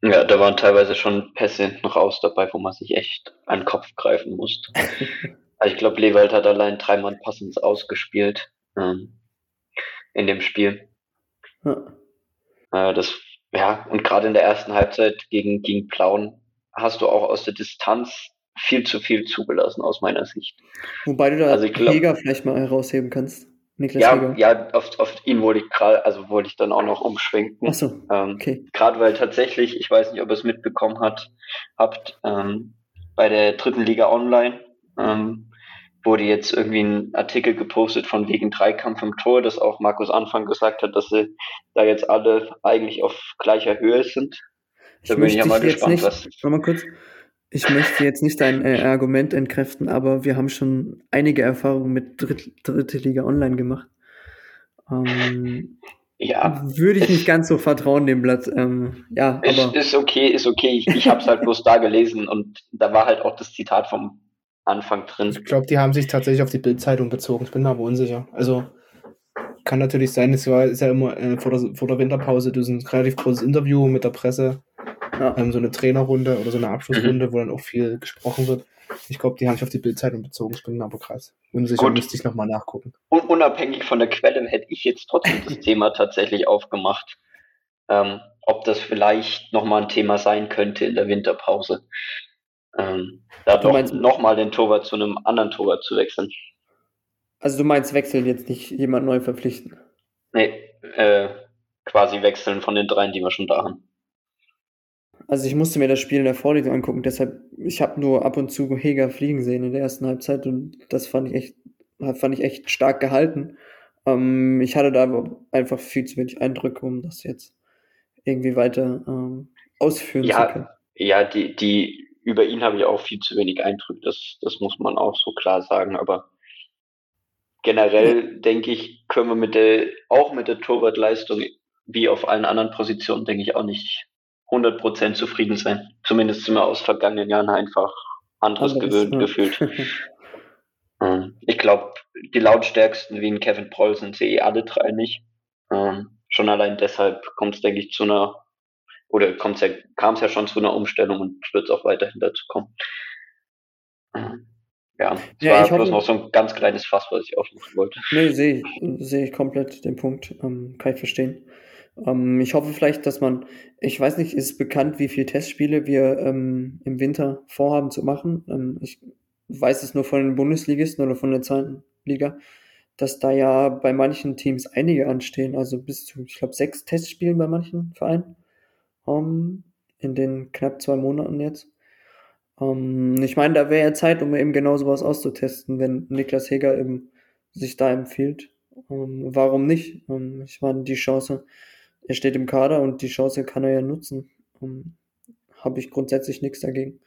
Ja, da waren teilweise schon Pässe hinten raus dabei, wo man sich echt an den Kopf greifen musste. also ich glaube, Lewald hat allein dreimal passend ausgespielt ähm, in dem Spiel. Ja. Äh, das, ja, und gerade in der ersten Halbzeit gegen, gegen Plauen hast du auch aus der Distanz viel zu viel zugelassen, aus meiner Sicht. Wobei du da Also ich glaub- Heger vielleicht mal herausheben kannst. Niklas Ja, Heger. ja, auf, auf ihn wollte ich gerade, also wollte ich dann auch noch umschwenken. Achso, Ähm, okay. Gerade weil tatsächlich, ich weiß nicht, ob ihr es mitbekommen hat, habt, ähm, bei der dritten Liga Online ähm, wurde jetzt irgendwie ein Artikel gepostet von wegen Dreikampf im Tor, dass auch Markus Anfang gesagt hat, dass sie da jetzt alle eigentlich auf gleicher Höhe sind. Da bin ich ja mal gespannt, nicht, was. Mal kurz. Ich möchte jetzt nicht dein äh, Argument entkräften, aber wir haben schon einige Erfahrungen mit Dritt, Dritte Liga Online gemacht. Ähm, Ja, würde ich nicht ganz so vertrauen dem Blatt. Ähm, ja, ist, aber ist okay, ist okay. Ich, ich habe es halt bloß da gelesen und da war halt auch das Zitat vom Anfang drin. Ich glaube, die haben sich tatsächlich auf die Bildzeitung bezogen. Ich bin mir aber unsicher. Also kann natürlich sein, es war ist ja immer äh, vor, der, vor der Winterpause das ist ein relativ großes Interview mit der Presse, ja, ähm, so eine Trainerrunde oder so eine Abschlussrunde, wo dann auch viel gesprochen wird. Ich glaube, die haben sich auf die Bildzeitung bezogen. Ich bin aber krass unsicher. Gut. Müsste ich nochmal nachgucken. Un unabhängig von der Quelle hätte ich jetzt trotzdem das Thema tatsächlich aufgemacht, ähm, ob das vielleicht nochmal ein Thema sein könnte in der Winterpause. Ähm, da Du doch meinst- nochmal den Torwart zu einem anderen Torwart zu wechseln. also du meinst wechseln jetzt nicht jemand neu verpflichten. Nee, äh, quasi wechseln von den dreien, die wir schon da haben. Also ich musste mir das Spiel in der Vorlesung angucken, deshalb, ich habe nur ab und zu Heger fliegen sehen in der ersten Halbzeit und das fand ich echt, fand ich echt stark gehalten. Ähm, ich hatte da aber einfach viel zu wenig Eindrücke, um das jetzt irgendwie weiter ähm, ausführen ja, zu können. Ja, die, die, über ihn habe ich auch viel zu wenig Eindrücke, das, das muss man auch so klar sagen, aber generell ja. denke ich, können wir mit der, auch mit der Torwartleistung, wie auf allen anderen Positionen, denke ich auch nicht 100% zufrieden sein. Zumindest sind wir aus vergangenen Jahren einfach anderes, anderes gewöhnt ja. gefühlt. ähm, ich glaube, die lautstärksten wie ein Kevin Proll sind sie eh alle drei nicht. Ähm, schon allein deshalb kommt es, denke ich, zu einer, oder ja, kam es ja schon zu einer Umstellung und wird es auch weiterhin dazu kommen. Ähm, ja, es ja, war bloß hoffe, noch so ein ganz kleines Fass, was ich aufmachen wollte. Nee, sehe ich, sehe ich komplett den Punkt. Ähm, kann ich verstehen. Ähm, ich hoffe vielleicht, dass man, ich weiß nicht, ist bekannt, wie viele Testspiele wir ähm, im Winter vorhaben zu machen. Ähm, ich weiß es nur von den Bundesligisten oder von der zweiten Liga, dass da ja bei manchen Teams einige anstehen, also bis zu, ich glaube, sechs Testspielen bei manchen Vereinen ähm, in den knapp zwei Monaten jetzt. Ähm, ich meine, da wäre ja Zeit, um eben genau sowas auszutesten, wenn Niklas Heger eben sich da empfiehlt. Ähm, warum nicht? Ich meine, die Chance, er steht im Kader und die Chance kann er ja nutzen. Ähm, Habe ich grundsätzlich nichts dagegen.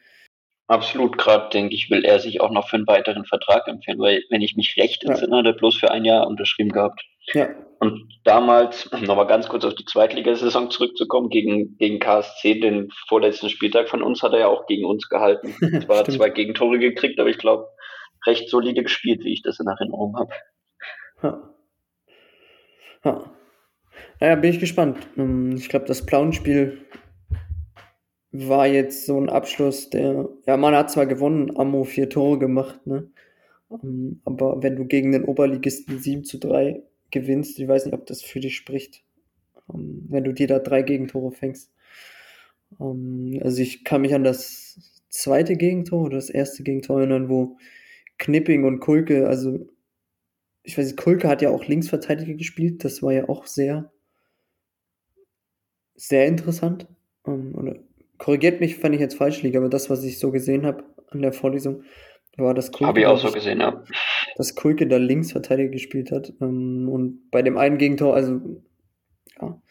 Absolut, gerade denke ich, will er sich auch noch für einen weiteren Vertrag empfehlen, weil, wenn ich mich recht entsinne, ja. hat er bloß für ein Jahr unterschrieben gehabt. Ja. Und damals, um nochmal ganz kurz auf die Zweitligasaison zurückzukommen, gegen, gegen KSC, den vorletzten Spieltag von uns, hat er ja auch gegen uns gehalten. Zwar zwei Gegentore gekriegt, aber ich glaube, recht solide gespielt, wie ich das in Erinnerung habe. Ja. ja. Naja, bin ich gespannt. Ähm, ich glaube, das Plauen-Spiel war jetzt so ein Abschluss, der, ja, man hat zwar gewonnen, Ammo vier Tore gemacht, ne? Ähm, aber wenn du gegen den Oberligisten 7 zu 3 gewinnst, ich weiß nicht, ob das für dich spricht, ähm, wenn du dir da drei Gegentore fängst. Also ich kann mich an das zweite Gegentor oder das erste Gegentor erinnern, wo Knipping und Kulke, also ich weiß nicht, Kulke hat ja auch Linksverteidiger gespielt, das war ja auch sehr, sehr interessant. oder korrigiert mich, wenn ich jetzt falsch liege, aber das, was ich so gesehen habe an der Vorlesung, war das Kulke. Habe ich auch so gesehen, ja. Dass Kulke da Linksverteidiger gespielt hat. Ähm, und bei dem einen Gegentor, also, ja.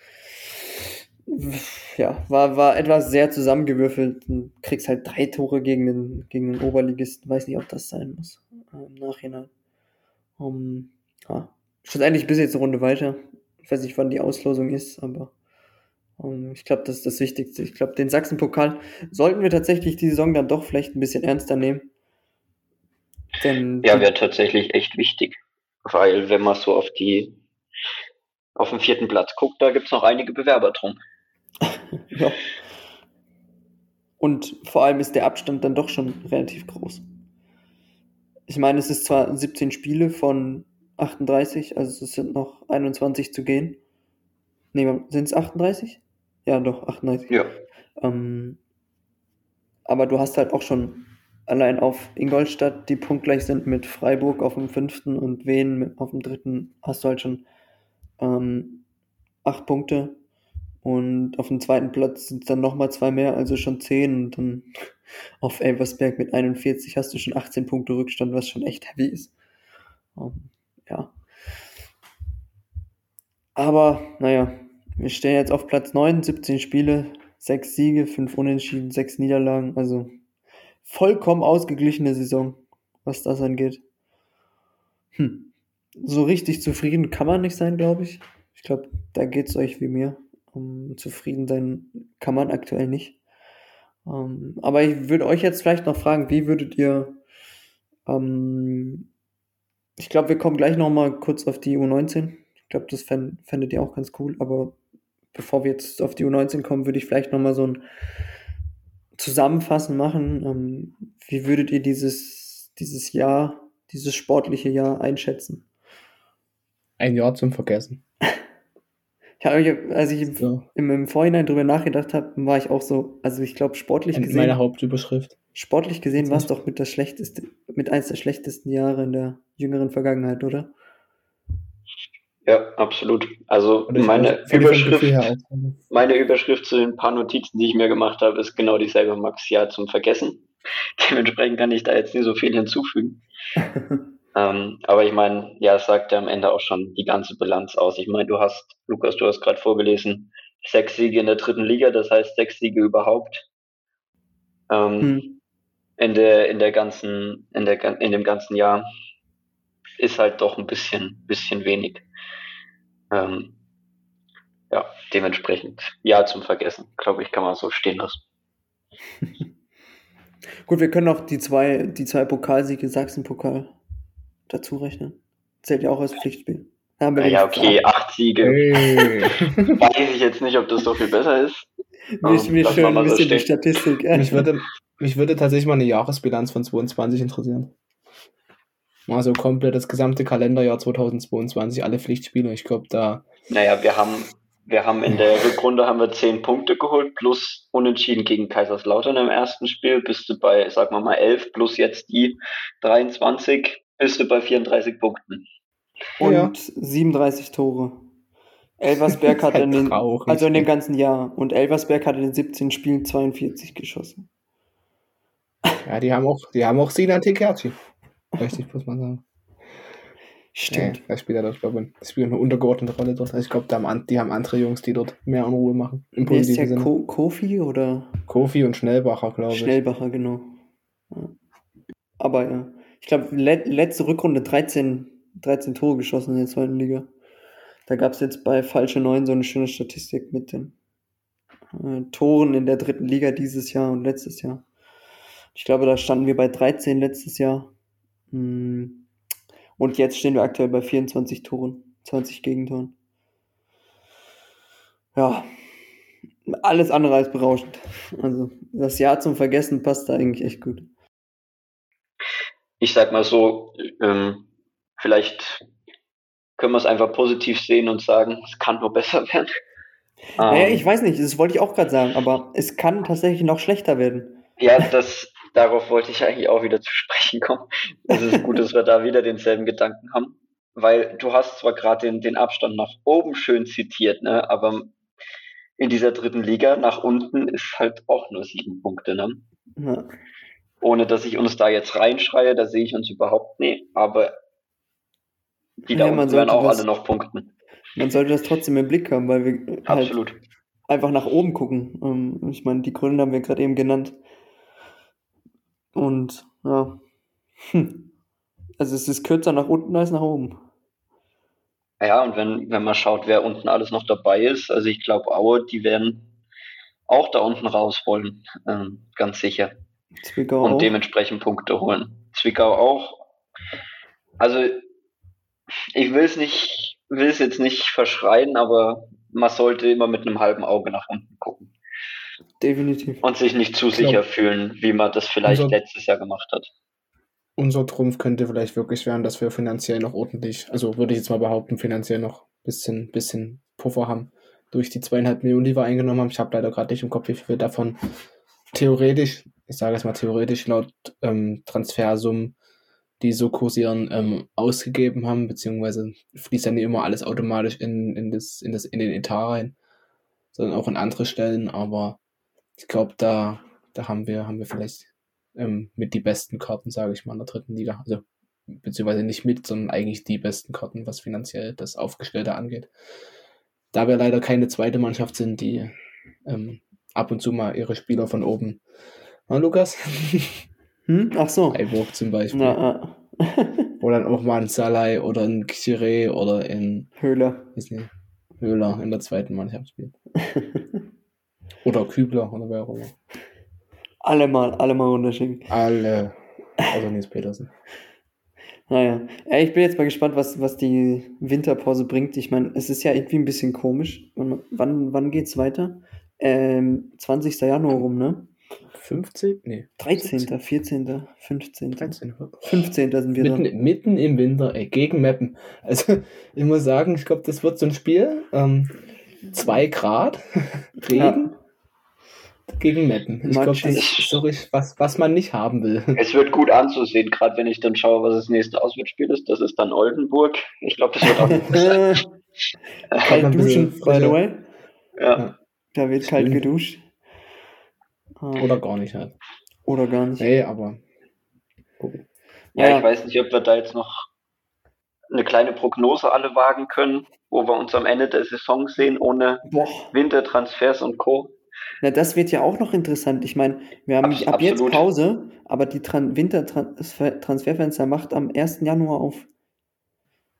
Ja, war, war etwas sehr zusammengewürfelt. Du kriegst halt drei Tore gegen den, gegen den Oberligisten. Weiß nicht, ob das sein muss. Äh, Im Nachhinein. Um, ja. Schlussendlich bis jetzt eine Runde weiter. Ich weiß nicht, wann die Auslosung ist, aber ich glaube, das ist das Wichtigste. Ich glaube, den Sachsen-Pokal sollten wir tatsächlich die Saison dann doch vielleicht ein bisschen ernster nehmen. Denn ja, wäre tatsächlich echt wichtig. Weil, wenn man so auf die, auf den vierten Platz guckt, da gibt es noch einige Bewerber drum. ja. Und vor allem ist der Abstand dann doch schon relativ groß. Ich meine, es ist zwar 17 Spiele von 38, also es sind noch 21 zu gehen. Nee, sind es 38? Ja, doch, 38. Ja. Ähm, aber du hast halt auch schon allein auf Ingolstadt, die punktgleich sind mit Freiburg auf dem fünften und Wien auf dem dritten, hast du halt schon ähm, acht Punkte. Und auf dem zweiten Platz sind es dann nochmal zwei mehr, also schon zehn. Und dann auf Elversberg mit 41 hast du schon 18 Punkte Rückstand, was schon echt heavy ist. Ähm, ja. Aber, naja, wir stehen jetzt auf Platz 9, 17 Spiele, 6 Siege, 5 Unentschieden, 6 Niederlagen. Also vollkommen ausgeglichene Saison, was das angeht. Hm. So richtig zufrieden kann man nicht sein, glaube ich. Ich glaube, da geht es euch wie mir. Um, zufrieden sein kann man aktuell nicht. Um, aber ich würde euch jetzt vielleicht noch fragen, wie würdet ihr. Um, ich glaube, wir kommen gleich noch mal kurz auf die U19. Ich glaube, das fändet ihr auch ganz cool. Aber bevor wir jetzt auf die U19 kommen, würde ich vielleicht nochmal so ein Zusammenfassen machen. Ähm, wie würdet ihr dieses, dieses Jahr, dieses sportliche Jahr einschätzen? Ein Jahr zum Vergessen. ja, als ich im, so. im, im, Vorhinein drüber nachgedacht habe, war ich auch so, also ich glaube, sportlich gesehen. Meine Hauptüberschrift. Sportlich gesehen war es doch mit das schlechteste, mit eins der schlechtesten Jahre in der jüngeren Vergangenheit, oder? Ja, absolut. Also meine Überschrift, meine Überschrift zu den paar Notizen, die ich mir gemacht habe, ist genau dieselbe, Max, ja, zum Vergessen. Dementsprechend kann ich da jetzt nicht so viel hinzufügen. Ähm, aber ich meine, ja, es sagt ja am Ende auch schon die ganze Bilanz aus. Ich meine, du hast, Lukas, du hast gerade vorgelesen, sechs Siege in der dritten Liga, das heißt sechs Siege überhaupt. Ähm, hm. in der, in der ganzen, in der, in dem ganzen Jahr ist halt doch ein bisschen, bisschen wenig. Ähm, ja, dementsprechend, ja, zum Vergessen, glaube ich, kann man so stehen lassen. Gut, wir können auch die zwei, die zwei Pokalsiege Sachsen-Pokal dazu rechnen. Zählt ja auch als Pflichtspiel. Ja, okay, klar. acht Siege. Hey. Weiß ich jetzt nicht, ob das so viel besser ist. Mich, mich schön ein bisschen so die Statistik. Mich würde, mich würde tatsächlich mal eine Jahresbilanz von 22 interessieren. Mal so komplett das gesamte Kalenderjahr 2022, alle Pflichtspiele. Ich glaube, da. Naja, wir haben wir haben in der Rückrunde haben wir zehn Punkte geholt, plus unentschieden gegen Kaiserslautern im ersten Spiel, bist du bei, sagen wir mal, elf, plus jetzt die 23, bist du bei 34 Punkten. Und ja. 37 Tore. Elversberg hat in den, also in dem ganzen Jahr. Und Elversberg hat in den 17 Spielen 42 geschossen. Ja, die haben auch, die haben auch Sinan Tekerci. Richtig, muss man sagen. Stimmt. Nee, er spielt ja dort, glaube ich, spielt eine untergeordnete Rolle dort. Also ich glaube, die haben andere Jungs, die dort mehr in Ruhe machen. Im Wer ist der Ko Kofi oder? Kofi und Schnellbacher, glaube ich. Schnellbacher, genau. Ja. Aber ja. Ich glaube, le letzte Rückrunde 13, 13 Tore geschossen in der zweiten Liga. Da gab es jetzt bei Falsche 9 so eine schöne Statistik mit den äh, Toren in der dritten Liga dieses Jahr und letztes Jahr. Ich glaube, da standen wir bei 13 letztes Jahr. Hm und jetzt stehen wir aktuell bei 24 Toren, 20 Gegentoren. Ja, alles andere als berauschend. Also das Jahr zum Vergessen passt da eigentlich echt gut. Ich sag mal so, ähm, vielleicht können wir es einfach positiv sehen und sagen, es kann nur besser werden. Naja, ähm, ich weiß nicht, das wollte ich auch gerade sagen, aber es kann tatsächlich noch schlechter werden. Ja, das, darauf wollte ich eigentlich auch wieder zu sprechen kommen. Es ist gut, dass wir da wieder denselben Gedanken haben, weil du hast zwar gerade den, den Abstand nach oben schön zitiert, ne, aber in dieser dritten Liga nach unten ist halt auch nur sieben Punkte, ne? Ja. Ohne dass ich uns da jetzt reinschreie, da sehe ich uns überhaupt nicht, aber die da ja, unten werden auch das, alle noch punkten. Man sollte das trotzdem im Blick haben, weil wir halt Absolut. einfach nach oben gucken. Ähm, ich meine, die Gründe haben wir gerade eben genannt. Und ja, hm. also es ist kürzer nach unten als nach oben. Ja, und wenn, wenn man schaut, wer unten alles noch dabei ist, also ich glaube, Aue, die werden auch da unten raus wollen, ähm, ganz sicher. Zwickau und auch. dementsprechend Punkte holen. Zwickau auch. Also ich will es nicht, will es jetzt nicht verschreien, aber man sollte immer mit einem halben Auge nach unten gucken. Definitiv. Und sich nicht zu sicher glaub, fühlen, wie man das vielleicht unser, letztes Jahr gemacht hat. Unser Trumpf könnte vielleicht wirklich werden, dass wir finanziell noch ordentlich, also würde ich jetzt mal behaupten, finanziell noch ein bisschen, bisschen Puffer haben. Durch die zweieinhalb Millionen, die wir eingenommen haben. Ich habe leider gerade nicht im Kopf, wie viel davon theoretisch, ich sage es mal theoretisch, laut ähm, Transfersummen, die so kursieren, ähm, ausgegeben haben, beziehungsweise fließt ja nicht immer alles automatisch in, in, das, in, das, in den Etat rein, sondern auch in andere Stellen, aber ich glaube, da, da haben wir, haben wir vielleicht ähm, mit die besten Karten, sage ich mal, in der dritten Liga. Also beziehungsweise nicht mit, sondern eigentlich die besten Karten, was finanziell das Aufgestellte angeht. Da wir leider keine zweite Mannschaft sind, die ähm, ab und zu mal ihre Spieler von oben. Na, Lukas? Hm? Ach so. Freiburg zum Beispiel. Na, äh. oder dann auch mal ein Salai oder ein Xire oder ein Höhler. Höhler in der zweiten Mannschaft spielt. Oder Kübler oder wer auch immer. Alle mal, alle mal runterschicken. Alle. Also Nils Petersen. Naja. Ja, ich bin jetzt mal gespannt, was, was die Winterpause bringt. Ich meine, es ist ja irgendwie ein bisschen komisch. Wann, wann geht's weiter? Ähm, 20. Januar rum, ne? 15? Nee. 13., 17. 14., 15. 13. 15. sind wir mitten, da. Mitten im Winter, ey, gegen Mappen. Also, ich muss sagen, ich glaube, das wird so ein Spiel. Ähm, zwei Grad, Regen. Ja gegen Metten. Ich glaube, das ist so richtig, was, was man nicht haben will. Es wird gut anzusehen, gerade wenn ich dann schaue, was das nächste Auswärtsspiel ist. Das ist dann Oldenburg. Ich glaube, das wird auch gut sein. kalt duschen, by the way. Ja. Da wird kalt geduscht. Oder gar nicht halt. Oder gar nicht. Nee, aber. Okay. Ja, Ja. ich weiß nicht, ob wir da jetzt noch eine kleine Prognose alle wagen können, wo wir uns am Ende der Saison sehen, ohne Boah. Wintertransfers und Co. Na, das wird ja auch noch interessant. Ich meine, wir haben Abs- ab jetzt absolut. Pause, aber die Tran Wintertransferfenster macht am 1. Januar auf.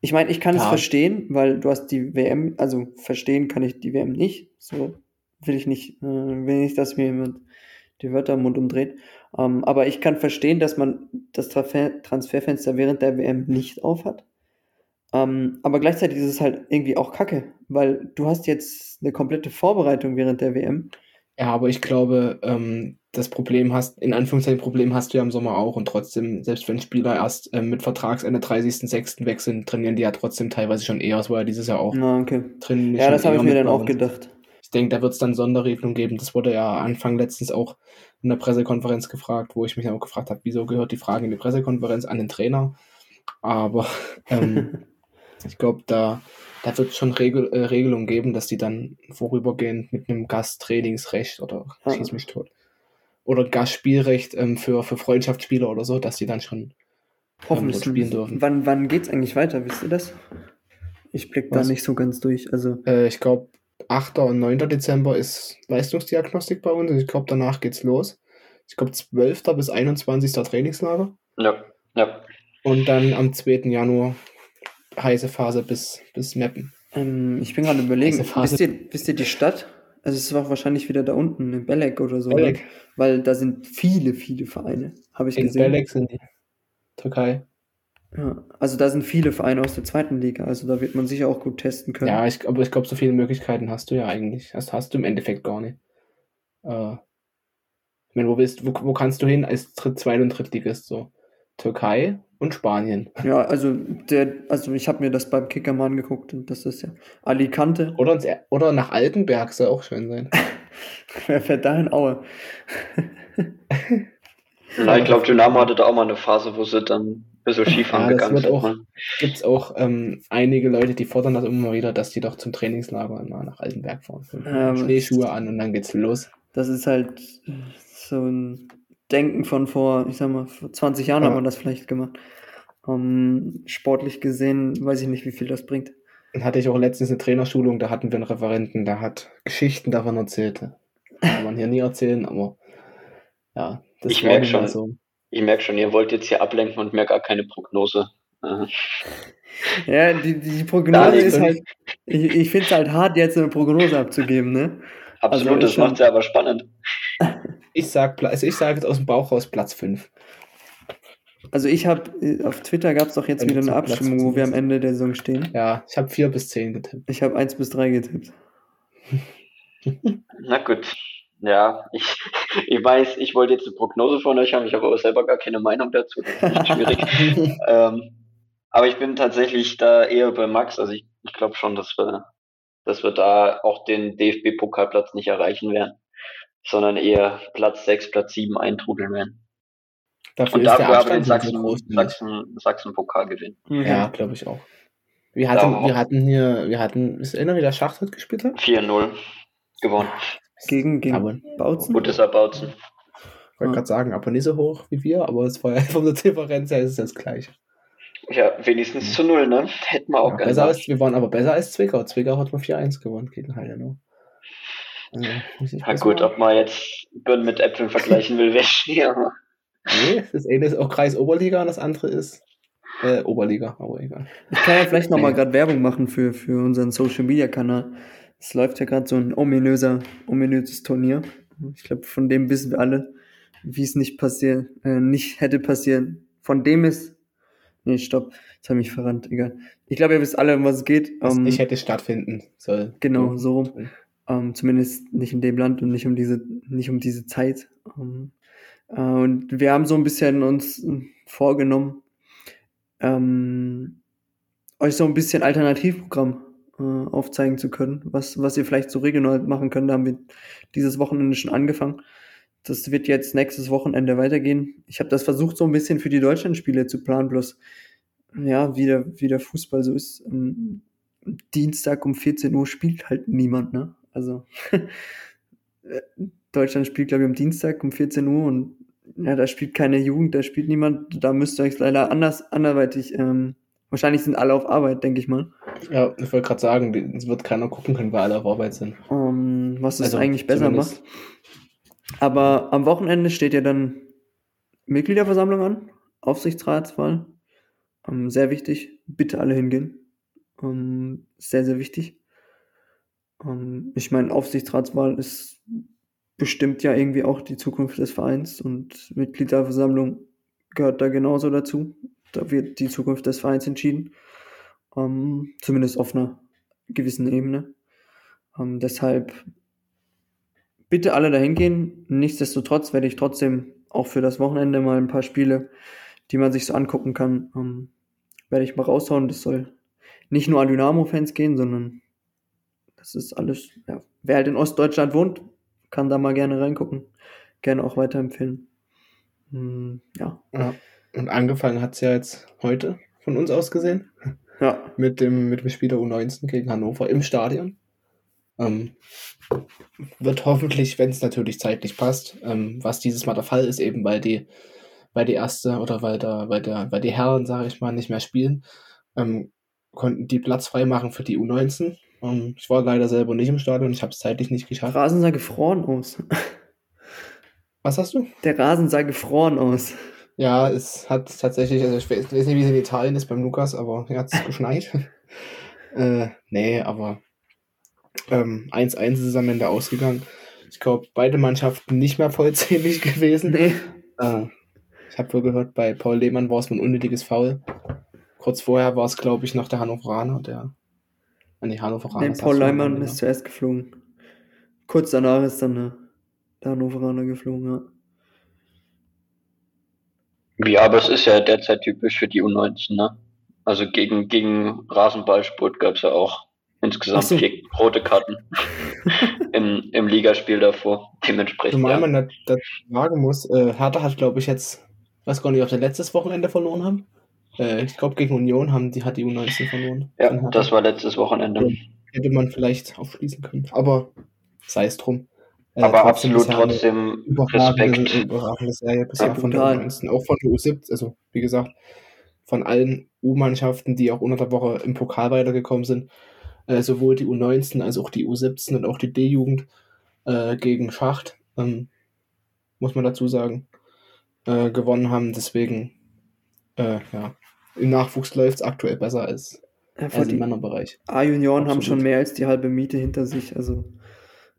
Ich meine, ich kann es Ja. verstehen, weil du hast die WM, also verstehen kann ich die WM nicht. So will ich nicht, äh, will nicht, dass mir jemand die Wörter im Mund umdreht. Ähm, aber ich kann verstehen, dass man das Transfer Transferfenster während der WM nicht aufhat. Ähm, aber gleichzeitig ist es halt irgendwie auch kacke, weil du hast jetzt eine komplette Vorbereitung während der WM. Ja, aber ich glaube, ähm, das Problem hast, in Anführungszeichen Problem hast du ja im Sommer auch und trotzdem, selbst wenn Spieler erst ähm, mit Vertragsende 30.06. weg sind, trainieren die ja trotzdem teilweise schon eher. Das war ja dieses Jahr auch Na, okay. drin. Ja, das habe ich mir dann auch gedacht. Ich denke, da wird es dann Sonderregelungen geben. Das wurde ja Anfang letztens auch in der Pressekonferenz gefragt, wo ich mich dann auch gefragt habe, wieso gehört die Frage in die Pressekonferenz an den Trainer? Aber ähm, ich glaube, da, da wird es schon Regel, äh, Regelungen geben, dass die dann vorübergehend mit einem Gasttrainingsrecht oder schieß mich tot oder Gastspielrecht ähm, für, für Freundschaftsspieler oder so, dass die dann schon Hoffentlich. dort spielen dürfen. Wann, wann geht's eigentlich weiter? Wisst ihr das? Ich blick da Was? nicht so ganz durch. Also, Äh, ich glaube, 8. und 9. Dezember ist Leistungsdiagnostik bei uns und ich glaube, danach geht's los. Ich glaube, 12. bis 21. Trainingslager Ja, ja. und dann am 2. Januar heiße Phase bis, bis Meppen. ähm, ich bin gerade überlegen, wisst ihr, wisst ihr die Stadt? Also, es war wahrscheinlich wieder da unten, in Belek oder so. Belek. Oder? Weil da sind viele, viele Vereine, habe ich In gesehen. Belek sind die. Türkei. Ja, also, da sind viele Vereine aus der zweiten Liga. Also, da wird man sicher auch gut testen können. Ja, ich, aber ich glaube, so viele Möglichkeiten hast du ja eigentlich. Das hast du im Endeffekt gar nicht. Äh, ich meine, wo, willst, wo, wo kannst du hin als Dritt-, Zweit- und Drittligist? So? Türkei und Spanien. Ja, also, der, also ich habe mir das beim Kicker mal angeguckt und das ist ja Alicante. Oder, ins, oder nach Altenberg soll auch schön sein. Wer fährt da in Aue? Na, ich glaube, Dynamo hatte da auch mal eine Phase, wo sie dann ein bisschen Skifahren Ja, gegangen sind. auch- ne? gibt es auch ähm, einige Leute, die fordern das immer wieder, dass die doch zum Trainingslager mal nach Altenberg fahren. Aber- Schneeschuhe an und dann geht's los. Das ist halt so ein Denken von vor, ich sag mal, vor 20 Jahren Ja. hat man das vielleicht gemacht. Ähm, sportlich gesehen weiß ich nicht, wie viel das bringt. Dann hatte ich auch letztens eine Trainerschulung, da hatten wir einen Referenten, der hat Geschichten davon erzählt. Kann man hier nie erzählen, aber ja, das Ich war merk nun mal schon. so. Ich merke schon, ihr wollt jetzt hier ablenken und mir gar keine Prognose. Ja, die, die Prognose ist halt, ich, ich finde es halt hart, jetzt eine Prognose abzugeben, ne? Absolut, Also das macht ja aber spannend. Ich sag, Pla- also ich sage jetzt aus dem Bauch raus Platz 5. Also ich habe, auf Twitter gab es doch jetzt Wenn wieder eine Abstimmung, wo wir am Ende der Saison stehen. Ja, ich habe 4 bis 10 getippt. Ich habe 1 bis 3 getippt. Na gut. Ja, ich, ich weiß, ich wollte jetzt eine Prognose von euch haben, ich habe aber selber gar keine Meinung dazu. Das ist echt schwierig. ähm, aber ich bin tatsächlich da eher bei Max. Also ich, ich glaube schon, dass wir, dass wir da auch den DFB-Pokalplatz nicht erreichen werden, sondern eher Platz 6, Platz 7 eintrudeln werden. Dafür Und ist der dafür aber den Abstand nicht so Sachsen. Sachsen, Sachsen-Pokal gewinnen. Okay. Ja, glaube ich auch. Wir hatten, Ja. wir hatten hier, wir hatten, ist erinnern, wie der Schachtritt gespielt hat? 4-0 gewonnen. Gegen, gegen Aber- Bautzen? Gutes Erbautzen. Ich wollte Ja. gerade sagen, aber nicht so hoch wie wir, aber es war ja von der Differenz her ist es das gleiche. Ja, wenigstens zu null, ne? Hätten wir auch Ja, besser als, wir waren aber besser als Zwickau. Zwickau hat mal 4-1 gewonnen gegen Heidenau. Also, ich Na besser gut, machen. ob man jetzt Birnen mit Äpfeln vergleichen will, wäre schwer. Nee, das eine ist auch Kreis Oberliga und das andere ist äh, Oberliga, aber egal. Ich kann ja vielleicht nochmal Nee. gerade Werbung machen für, für unseren Social Media Kanal. Es läuft ja gerade so ein ominöser, ominöses Turnier. Ich glaube, von dem wissen wir alle, wie es nicht passiert, äh, nicht hätte passieren. Von dem ist. Nee, stopp. Jetzt habe ich mich verrannt, egal. Ich glaube, ihr wisst alle, um was es geht. Was Ähm, nicht hätte stattfinden soll. genau, so rum. Ähm, zumindest nicht in dem Land und nicht um diese, nicht um diese Zeit. Ähm, äh, und wir haben so ein bisschen uns äh, vorgenommen, ähm, euch so ein bisschen Alternativprogramm äh, aufzeigen zu können, was, was ihr vielleicht so regional machen könnt. Da haben wir dieses Wochenende schon angefangen. Das wird jetzt nächstes Wochenende weitergehen. Ich habe das versucht, so ein bisschen für die Deutschlandspiele zu planen, bloß ja, wie der, wie der Fußball so ist. Ähm, Dienstag um 14 Uhr spielt halt niemand, ne? Also Deutschland spielt, glaube ich, am Dienstag um 14 Uhr und ja, da spielt keine Jugend, da spielt niemand, da müsst ihr euch leider anders, anderweitig, ähm, wahrscheinlich sind alle auf Arbeit, denke ich mal. Ja, ich wollte gerade sagen, es wird keiner gucken können, weil alle auf Arbeit sind. Ähm, was es Also, eigentlich besser macht. Aber am Wochenende steht ja dann Mitgliederversammlung an, Aufsichtsratswahl. Ähm, sehr wichtig, bitte alle hingehen. Ähm, sehr, sehr wichtig. Ähm, ich meine, Aufsichtsratswahl ist bestimmt ja irgendwie auch die Zukunft des Vereins und Mitgliederversammlung gehört da genauso dazu. Da wird die Zukunft des Vereins entschieden. Zumindest auf einer gewissen Ebene. Deshalb bitte alle dahin gehen. Nichtsdestotrotz werde ich trotzdem auch für das Wochenende mal ein paar Spiele, die man sich so angucken kann, ähm, werde ich mal raushauen. Das soll nicht nur an Dynamo-Fans gehen, sondern das ist alles, ja, wer halt in Ostdeutschland wohnt, kann da mal gerne reingucken. Gerne auch weiterempfehlen. Hm, ja. Ja. Und angefangen hat es ja jetzt heute von uns aus gesehen. Ja, mit dem, mit dem Spiel der U19 gegen Hannover im Stadion. Ähm, wird hoffentlich, wenn es natürlich zeitlich passt, ähm, was dieses Mal der Fall ist, eben weil die, weil die erste oder weil der, weil der, weil die Herren, sage ich mal, nicht mehr spielen, ähm, konnten die Platz frei machen für die U19. Ähm, ich war leider selber nicht im Stadion, ich habe es zeitlich nicht geschafft. Rasen sah gefroren aus. Was hast du? Der Rasen sah gefroren aus. Ja, es hat tatsächlich, also ich weiß nicht, wie es in Italien ist beim Lukas, aber hier hat es geschneit. äh, nee, aber ähm, 1-1 ist es am Ende ausgegangen. Ich glaube, beide Mannschaften nicht mehr vollzählig gewesen. Nee. Äh, ich habe wohl gehört, bei Paul Lehmann war es ein unnötiges Foul. Kurz vorher war es, glaube ich, noch der Hannoveraner, der. An die Hannoveraner. Nee, Paul Ende. ist zuerst geflogen. Kurz danach ist dann äh, der Hannoveraner geflogen, ja. Ja, aber es ist ja derzeit typisch für die U19, ne? Also gegen, gegen Rasenballsport gab es ja auch insgesamt so. vier rote Karten im, im Ligaspiel davor. Dementsprechend. Zumal Ja. man da- dazu sagen muss, äh, Hertha hat, glaube ich, jetzt, weiß gar nicht, ob sie letztes Wochenende verloren haben. Äh, ich glaube, gegen Union haben die, hat die U19 verloren. Ja, das war letztes Wochenende. hätte man vielleicht aufschließen können. Aber sei es drum. Äh, Aber trotzdem absolut trotzdem Respekt. überragende Serie bisher Ja, von der brutal. U19, auch von der U17, also wie gesagt, von allen U-Mannschaften, die auch unter der Woche im Pokal weitergekommen sind, äh, sowohl die U19 als auch die U17 und auch die D-Jugend äh, gegen Schacht, ähm, muss man dazu sagen, äh, gewonnen haben. Deswegen, äh, ja, im Nachwuchs läuft es aktuell besser als, Ja, als im Männerbereich. A-Junioren haben schon mehr als die halbe Miete hinter sich. Also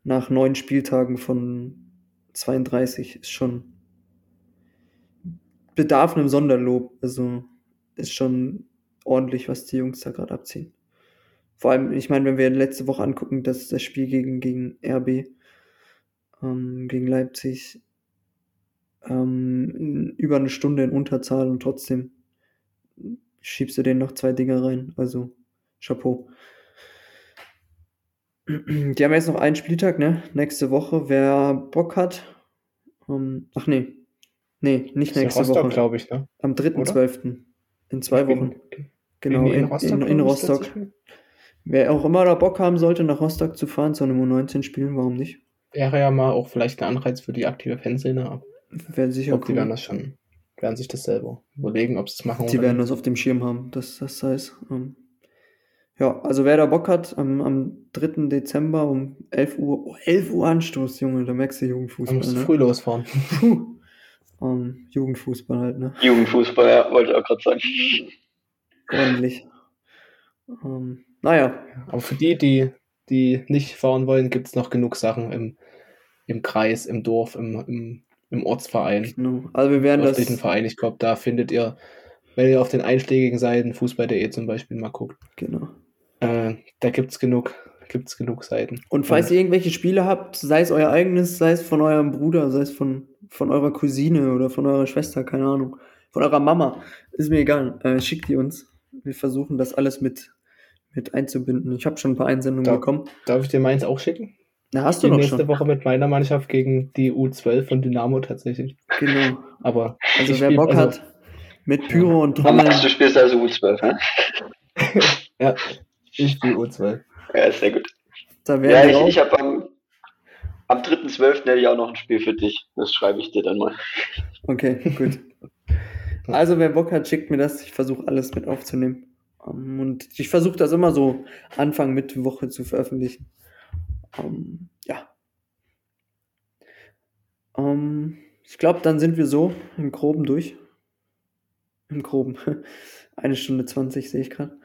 nach neun Spieltagen von 32 ist schon bedarf einem Sonderlob. Also ist schon ordentlich, was die Jungs da gerade abziehen. Vor allem, ich meine, wenn wir letzte Woche angucken, dass das Spiel gegen, gegen RB, ähm, gegen Leipzig, ähm, in über eine Stunde in Unterzahl und trotzdem schiebst du denen noch zwei Dinger rein. Also Chapeau. Die haben jetzt noch einen Spieltag, ne? Nächste Woche. Wer Bock hat. Ähm, ach nee. Nee, nicht nächste Rostock, Woche. glaube ich, ne? Am 3.12. In zwei Wochen. Genau, in, in, in glaub ich, Rostock. Wer auch immer da Bock haben sollte, nach Rostock zu fahren, zu einem U19 spielen, warum nicht? Wäre ja mal auch vielleicht ein Anreiz für die aktive Fanszene. aber Wäre Ich sicher glaube, die cool. werden das schon, werden sich das selber überlegen, ob sie es machen Die werden das auf dem Schirm haben, dass das heißt. Ähm, ja, also wer da Bock hat, am, am 3. Dezember um 11 Uhr, oh, 11 Uhr Anstoß, Junge, da merkst du Jugendfußball, muss ne? früh losfahren. Puh. Ähm, Jugendfußball halt, ne? Jugendfußball, ja, wollte ich auch gerade sagen. Ordentlich. Ähm, naja, Aber für die, die, die nicht fahren wollen, gibt es noch genug Sachen im, im Kreis, im Dorf, im, im, im Ortsverein, genau. Also wir werden das, Verein. Ich glaube, da findet ihr, wenn ihr auf den einschlägigen Seiten Fußball.de zum Beispiel mal guckt, genau. äh, da gibt es genug, gibt's genug Seiten. Und falls ihr irgendwelche Spiele habt, sei es euer eigenes, sei es von eurem Bruder, sei es von, von eurer Cousine oder von eurer Schwester, keine Ahnung, von eurer Mama, ist mir egal, äh, schickt die uns. Wir versuchen das alles mit, mit einzubinden. Ich habe schon ein paar Einsendungen Da- bekommen. Darf ich dir meins auch schicken? Na, hast du noch nächste schon. Woche mit meiner Mannschaft gegen die U12 von Dynamo tatsächlich. Genau. Aber Also wer spiel- Bock also- hat, mit Pyro und Trommeln, du spielst also U12, ne? Ja, ich spiele U12. Ja, sehr gut. da Ja, ich, ich habe am, am 3.12. hätte ich auch noch ein Spiel für dich. Das schreibe ich dir dann mal. Okay, gut. Also, wer Bock hat, schickt mir das. Ich versuche alles mit aufzunehmen. Um, und ich versuche das immer so Anfang, Mitte Woche zu veröffentlichen. Um, ja. Um, ich glaube, dann sind wir so im Groben durch. Im Groben. Eine Stunde 20 sehe ich gerade.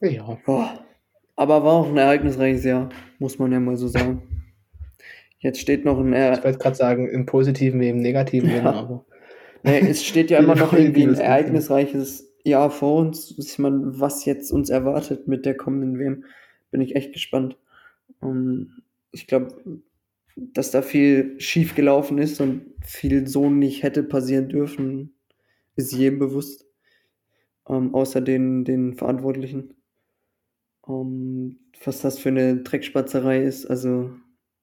Ja. Boah. Aber war auch ein ereignisreiches Jahr, muss man ja mal so sagen. Jetzt steht noch ein. Ich wollte gerade sagen, im positiven wie im negativen Ja. Aber. Nee, es steht ja immer noch irgendwie ein ereignisreiches Jahr vor uns. Ich meine, was jetzt uns erwartet mit der kommenden WM, bin ich echt gespannt. Um, ich glaube, dass da viel schief gelaufen ist und viel so nicht hätte passieren dürfen, ist jedem bewusst. Um, außer den, den Verantwortlichen. Um, was das für eine Dreckspatzerei ist, also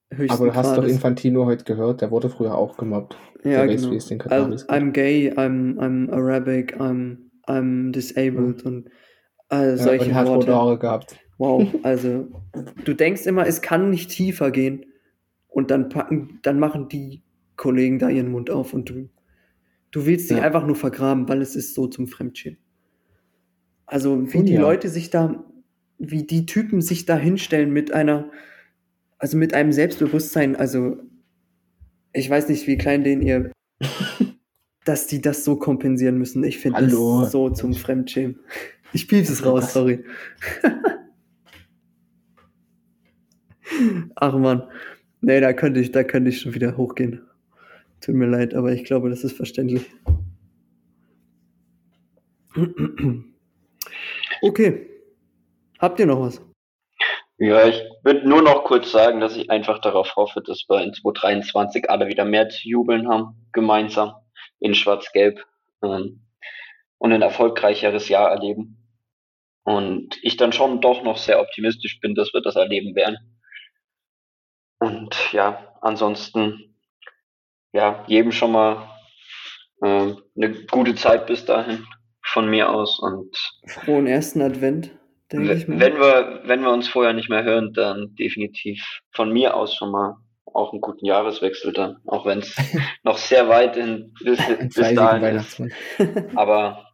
höchsten Aber du hast doch. Infantino heute gehört, der wurde früher auch gemobbt. Ja, Der weiß, genau. wie es den. I'm gay, I'm, I'm Arabic, I'm, I'm disabled und all Ja, solche und hat rote Worte. Haare gehabt. Wow, also du denkst immer, es kann nicht tiefer gehen und dann packen, dann machen die Kollegen da ihren Mund auf und du, du willst dich Ja. einfach nur vergraben, weil es ist so zum Fremdschämen. Also wie die Ja. Leute sich da, wie die Typen sich da hinstellen mit einer, also mit einem Selbstbewusstsein, also ich weiß nicht, wie klein den ihr, dass die das so kompensieren müssen. Ich finde das so zum Fremdschämen. Ich piep's es raus, Was? sorry. Ach man. Nee, da könnte ich, da könnte ich schon wieder hochgehen. Tut mir leid, aber ich glaube, das ist verständlich. Okay. Habt ihr noch was? Ja, ich würde nur noch kurz sagen, dass ich einfach darauf hoffe, dass wir in 2023 alle wieder mehr zu jubeln haben, gemeinsam in Schwarz-Gelb ähm, und ein erfolgreicheres Jahr erleben. Und ich dann schon doch noch sehr optimistisch bin, dass wir das erleben werden. Und ja, ansonsten, ja, jedem schon mal ähm, eine gute Zeit bis dahin von mir aus und Frohen ersten Advent, denke ich wenn mal. wir, wenn wir uns vorher nicht mehr hören, dann definitiv von mir aus schon mal auch einen guten Jahreswechsel dann, auch wenn es noch sehr weit in, bis, bis dahin ist. Weihnachtsmann. Aber,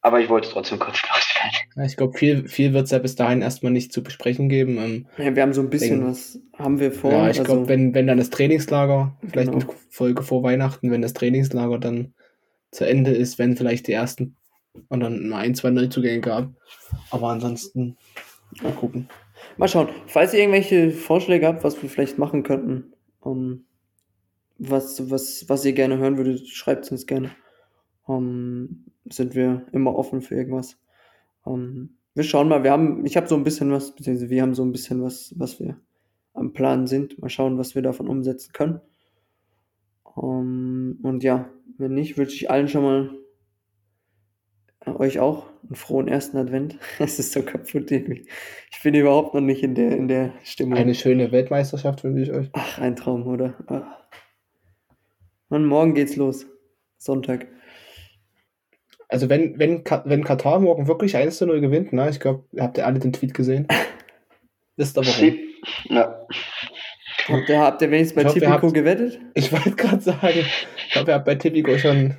aber ich wollte es trotzdem kurz loswerden. Ich glaube, viel, viel wird es ja bis dahin erstmal nicht zu besprechen geben. Ähm, Ja, wir haben so ein bisschen Ding. was, haben wir vor. ja, ich also, glaube, wenn, wenn dann das Trainingslager, vielleicht Genau. eine Folge vor Weihnachten, wenn das Trainingslager dann zu Ende ist, wenn vielleicht die ersten und dann mal ein, zwei Neuzugänge gab. Aber ansonsten mal gucken. Mal schauen. Falls ihr irgendwelche Vorschläge habt, was wir vielleicht machen könnten, um, was, was, was ihr gerne hören würdet, schreibt es uns gerne. Um, sind wir immer offen für irgendwas. Um, wir schauen mal, wir haben, ich habe so ein bisschen was, beziehungsweise wir haben so ein bisschen was, was wir am Plan sind. Mal schauen, was wir davon umsetzen können. Und ja, wenn nicht, wünsche ich allen schon mal euch auch einen frohen ersten Advent. Es ist so kaputt irgendwie. Ich bin überhaupt noch nicht in der, in der Stimmung. Eine schöne Weltmeisterschaft wünsche ich euch. Ach, ein Traum, oder? Ah. Und morgen geht's los. Sonntag. Also wenn, wenn, wenn Katar morgen wirklich 1 zu 0 gewinnt, ne, ich glaube, habt ihr alle den Tweet gesehen. Wisst ihr warum? Ja. Habt ihr, habt ihr wenigstens bei Tipico gewettet? Ich wollte gerade sagen, ich glaube, ihr habt bei Tipico schon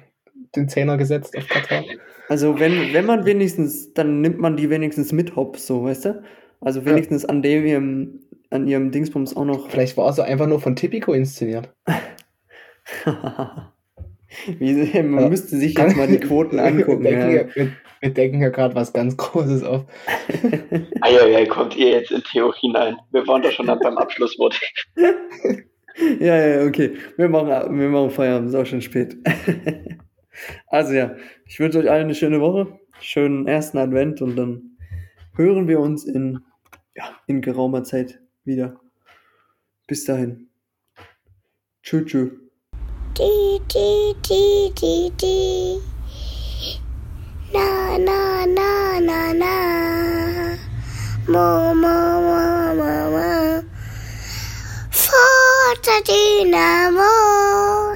den Zehner gesetzt auf Katar. Also, wenn, wenn man wenigstens, dann nimmt man die wenigstens mit Hops, so, weißt du? Also wenigstens an dem ihrem, an ihrem Dingsbums auch noch. Vielleicht war es so einfach nur von Tipico inszeniert. Wie, man Ja. müsste sich jetzt mal die Quoten angucken. wir, denken, ja. ja, wir, wir denken ja gerade was ganz Großes auf. Eieiei, kommt ihr jetzt in Theo hinein? Wir waren doch schon beim Abschlusswort. Ja, ja, okay. Wir machen, wir machen Feierabend, ist auch schon spät. also ja, ich wünsche euch allen eine schöne Woche, schönen ersten Advent und dann hören wir uns in, ja, in geraumer Zeit wieder. Bis dahin. Tschüss, tschüss. Di, di, di, di, di. Na, na, na, na, na. Mo, mo, mo, mo, mo. Forza Dynamo.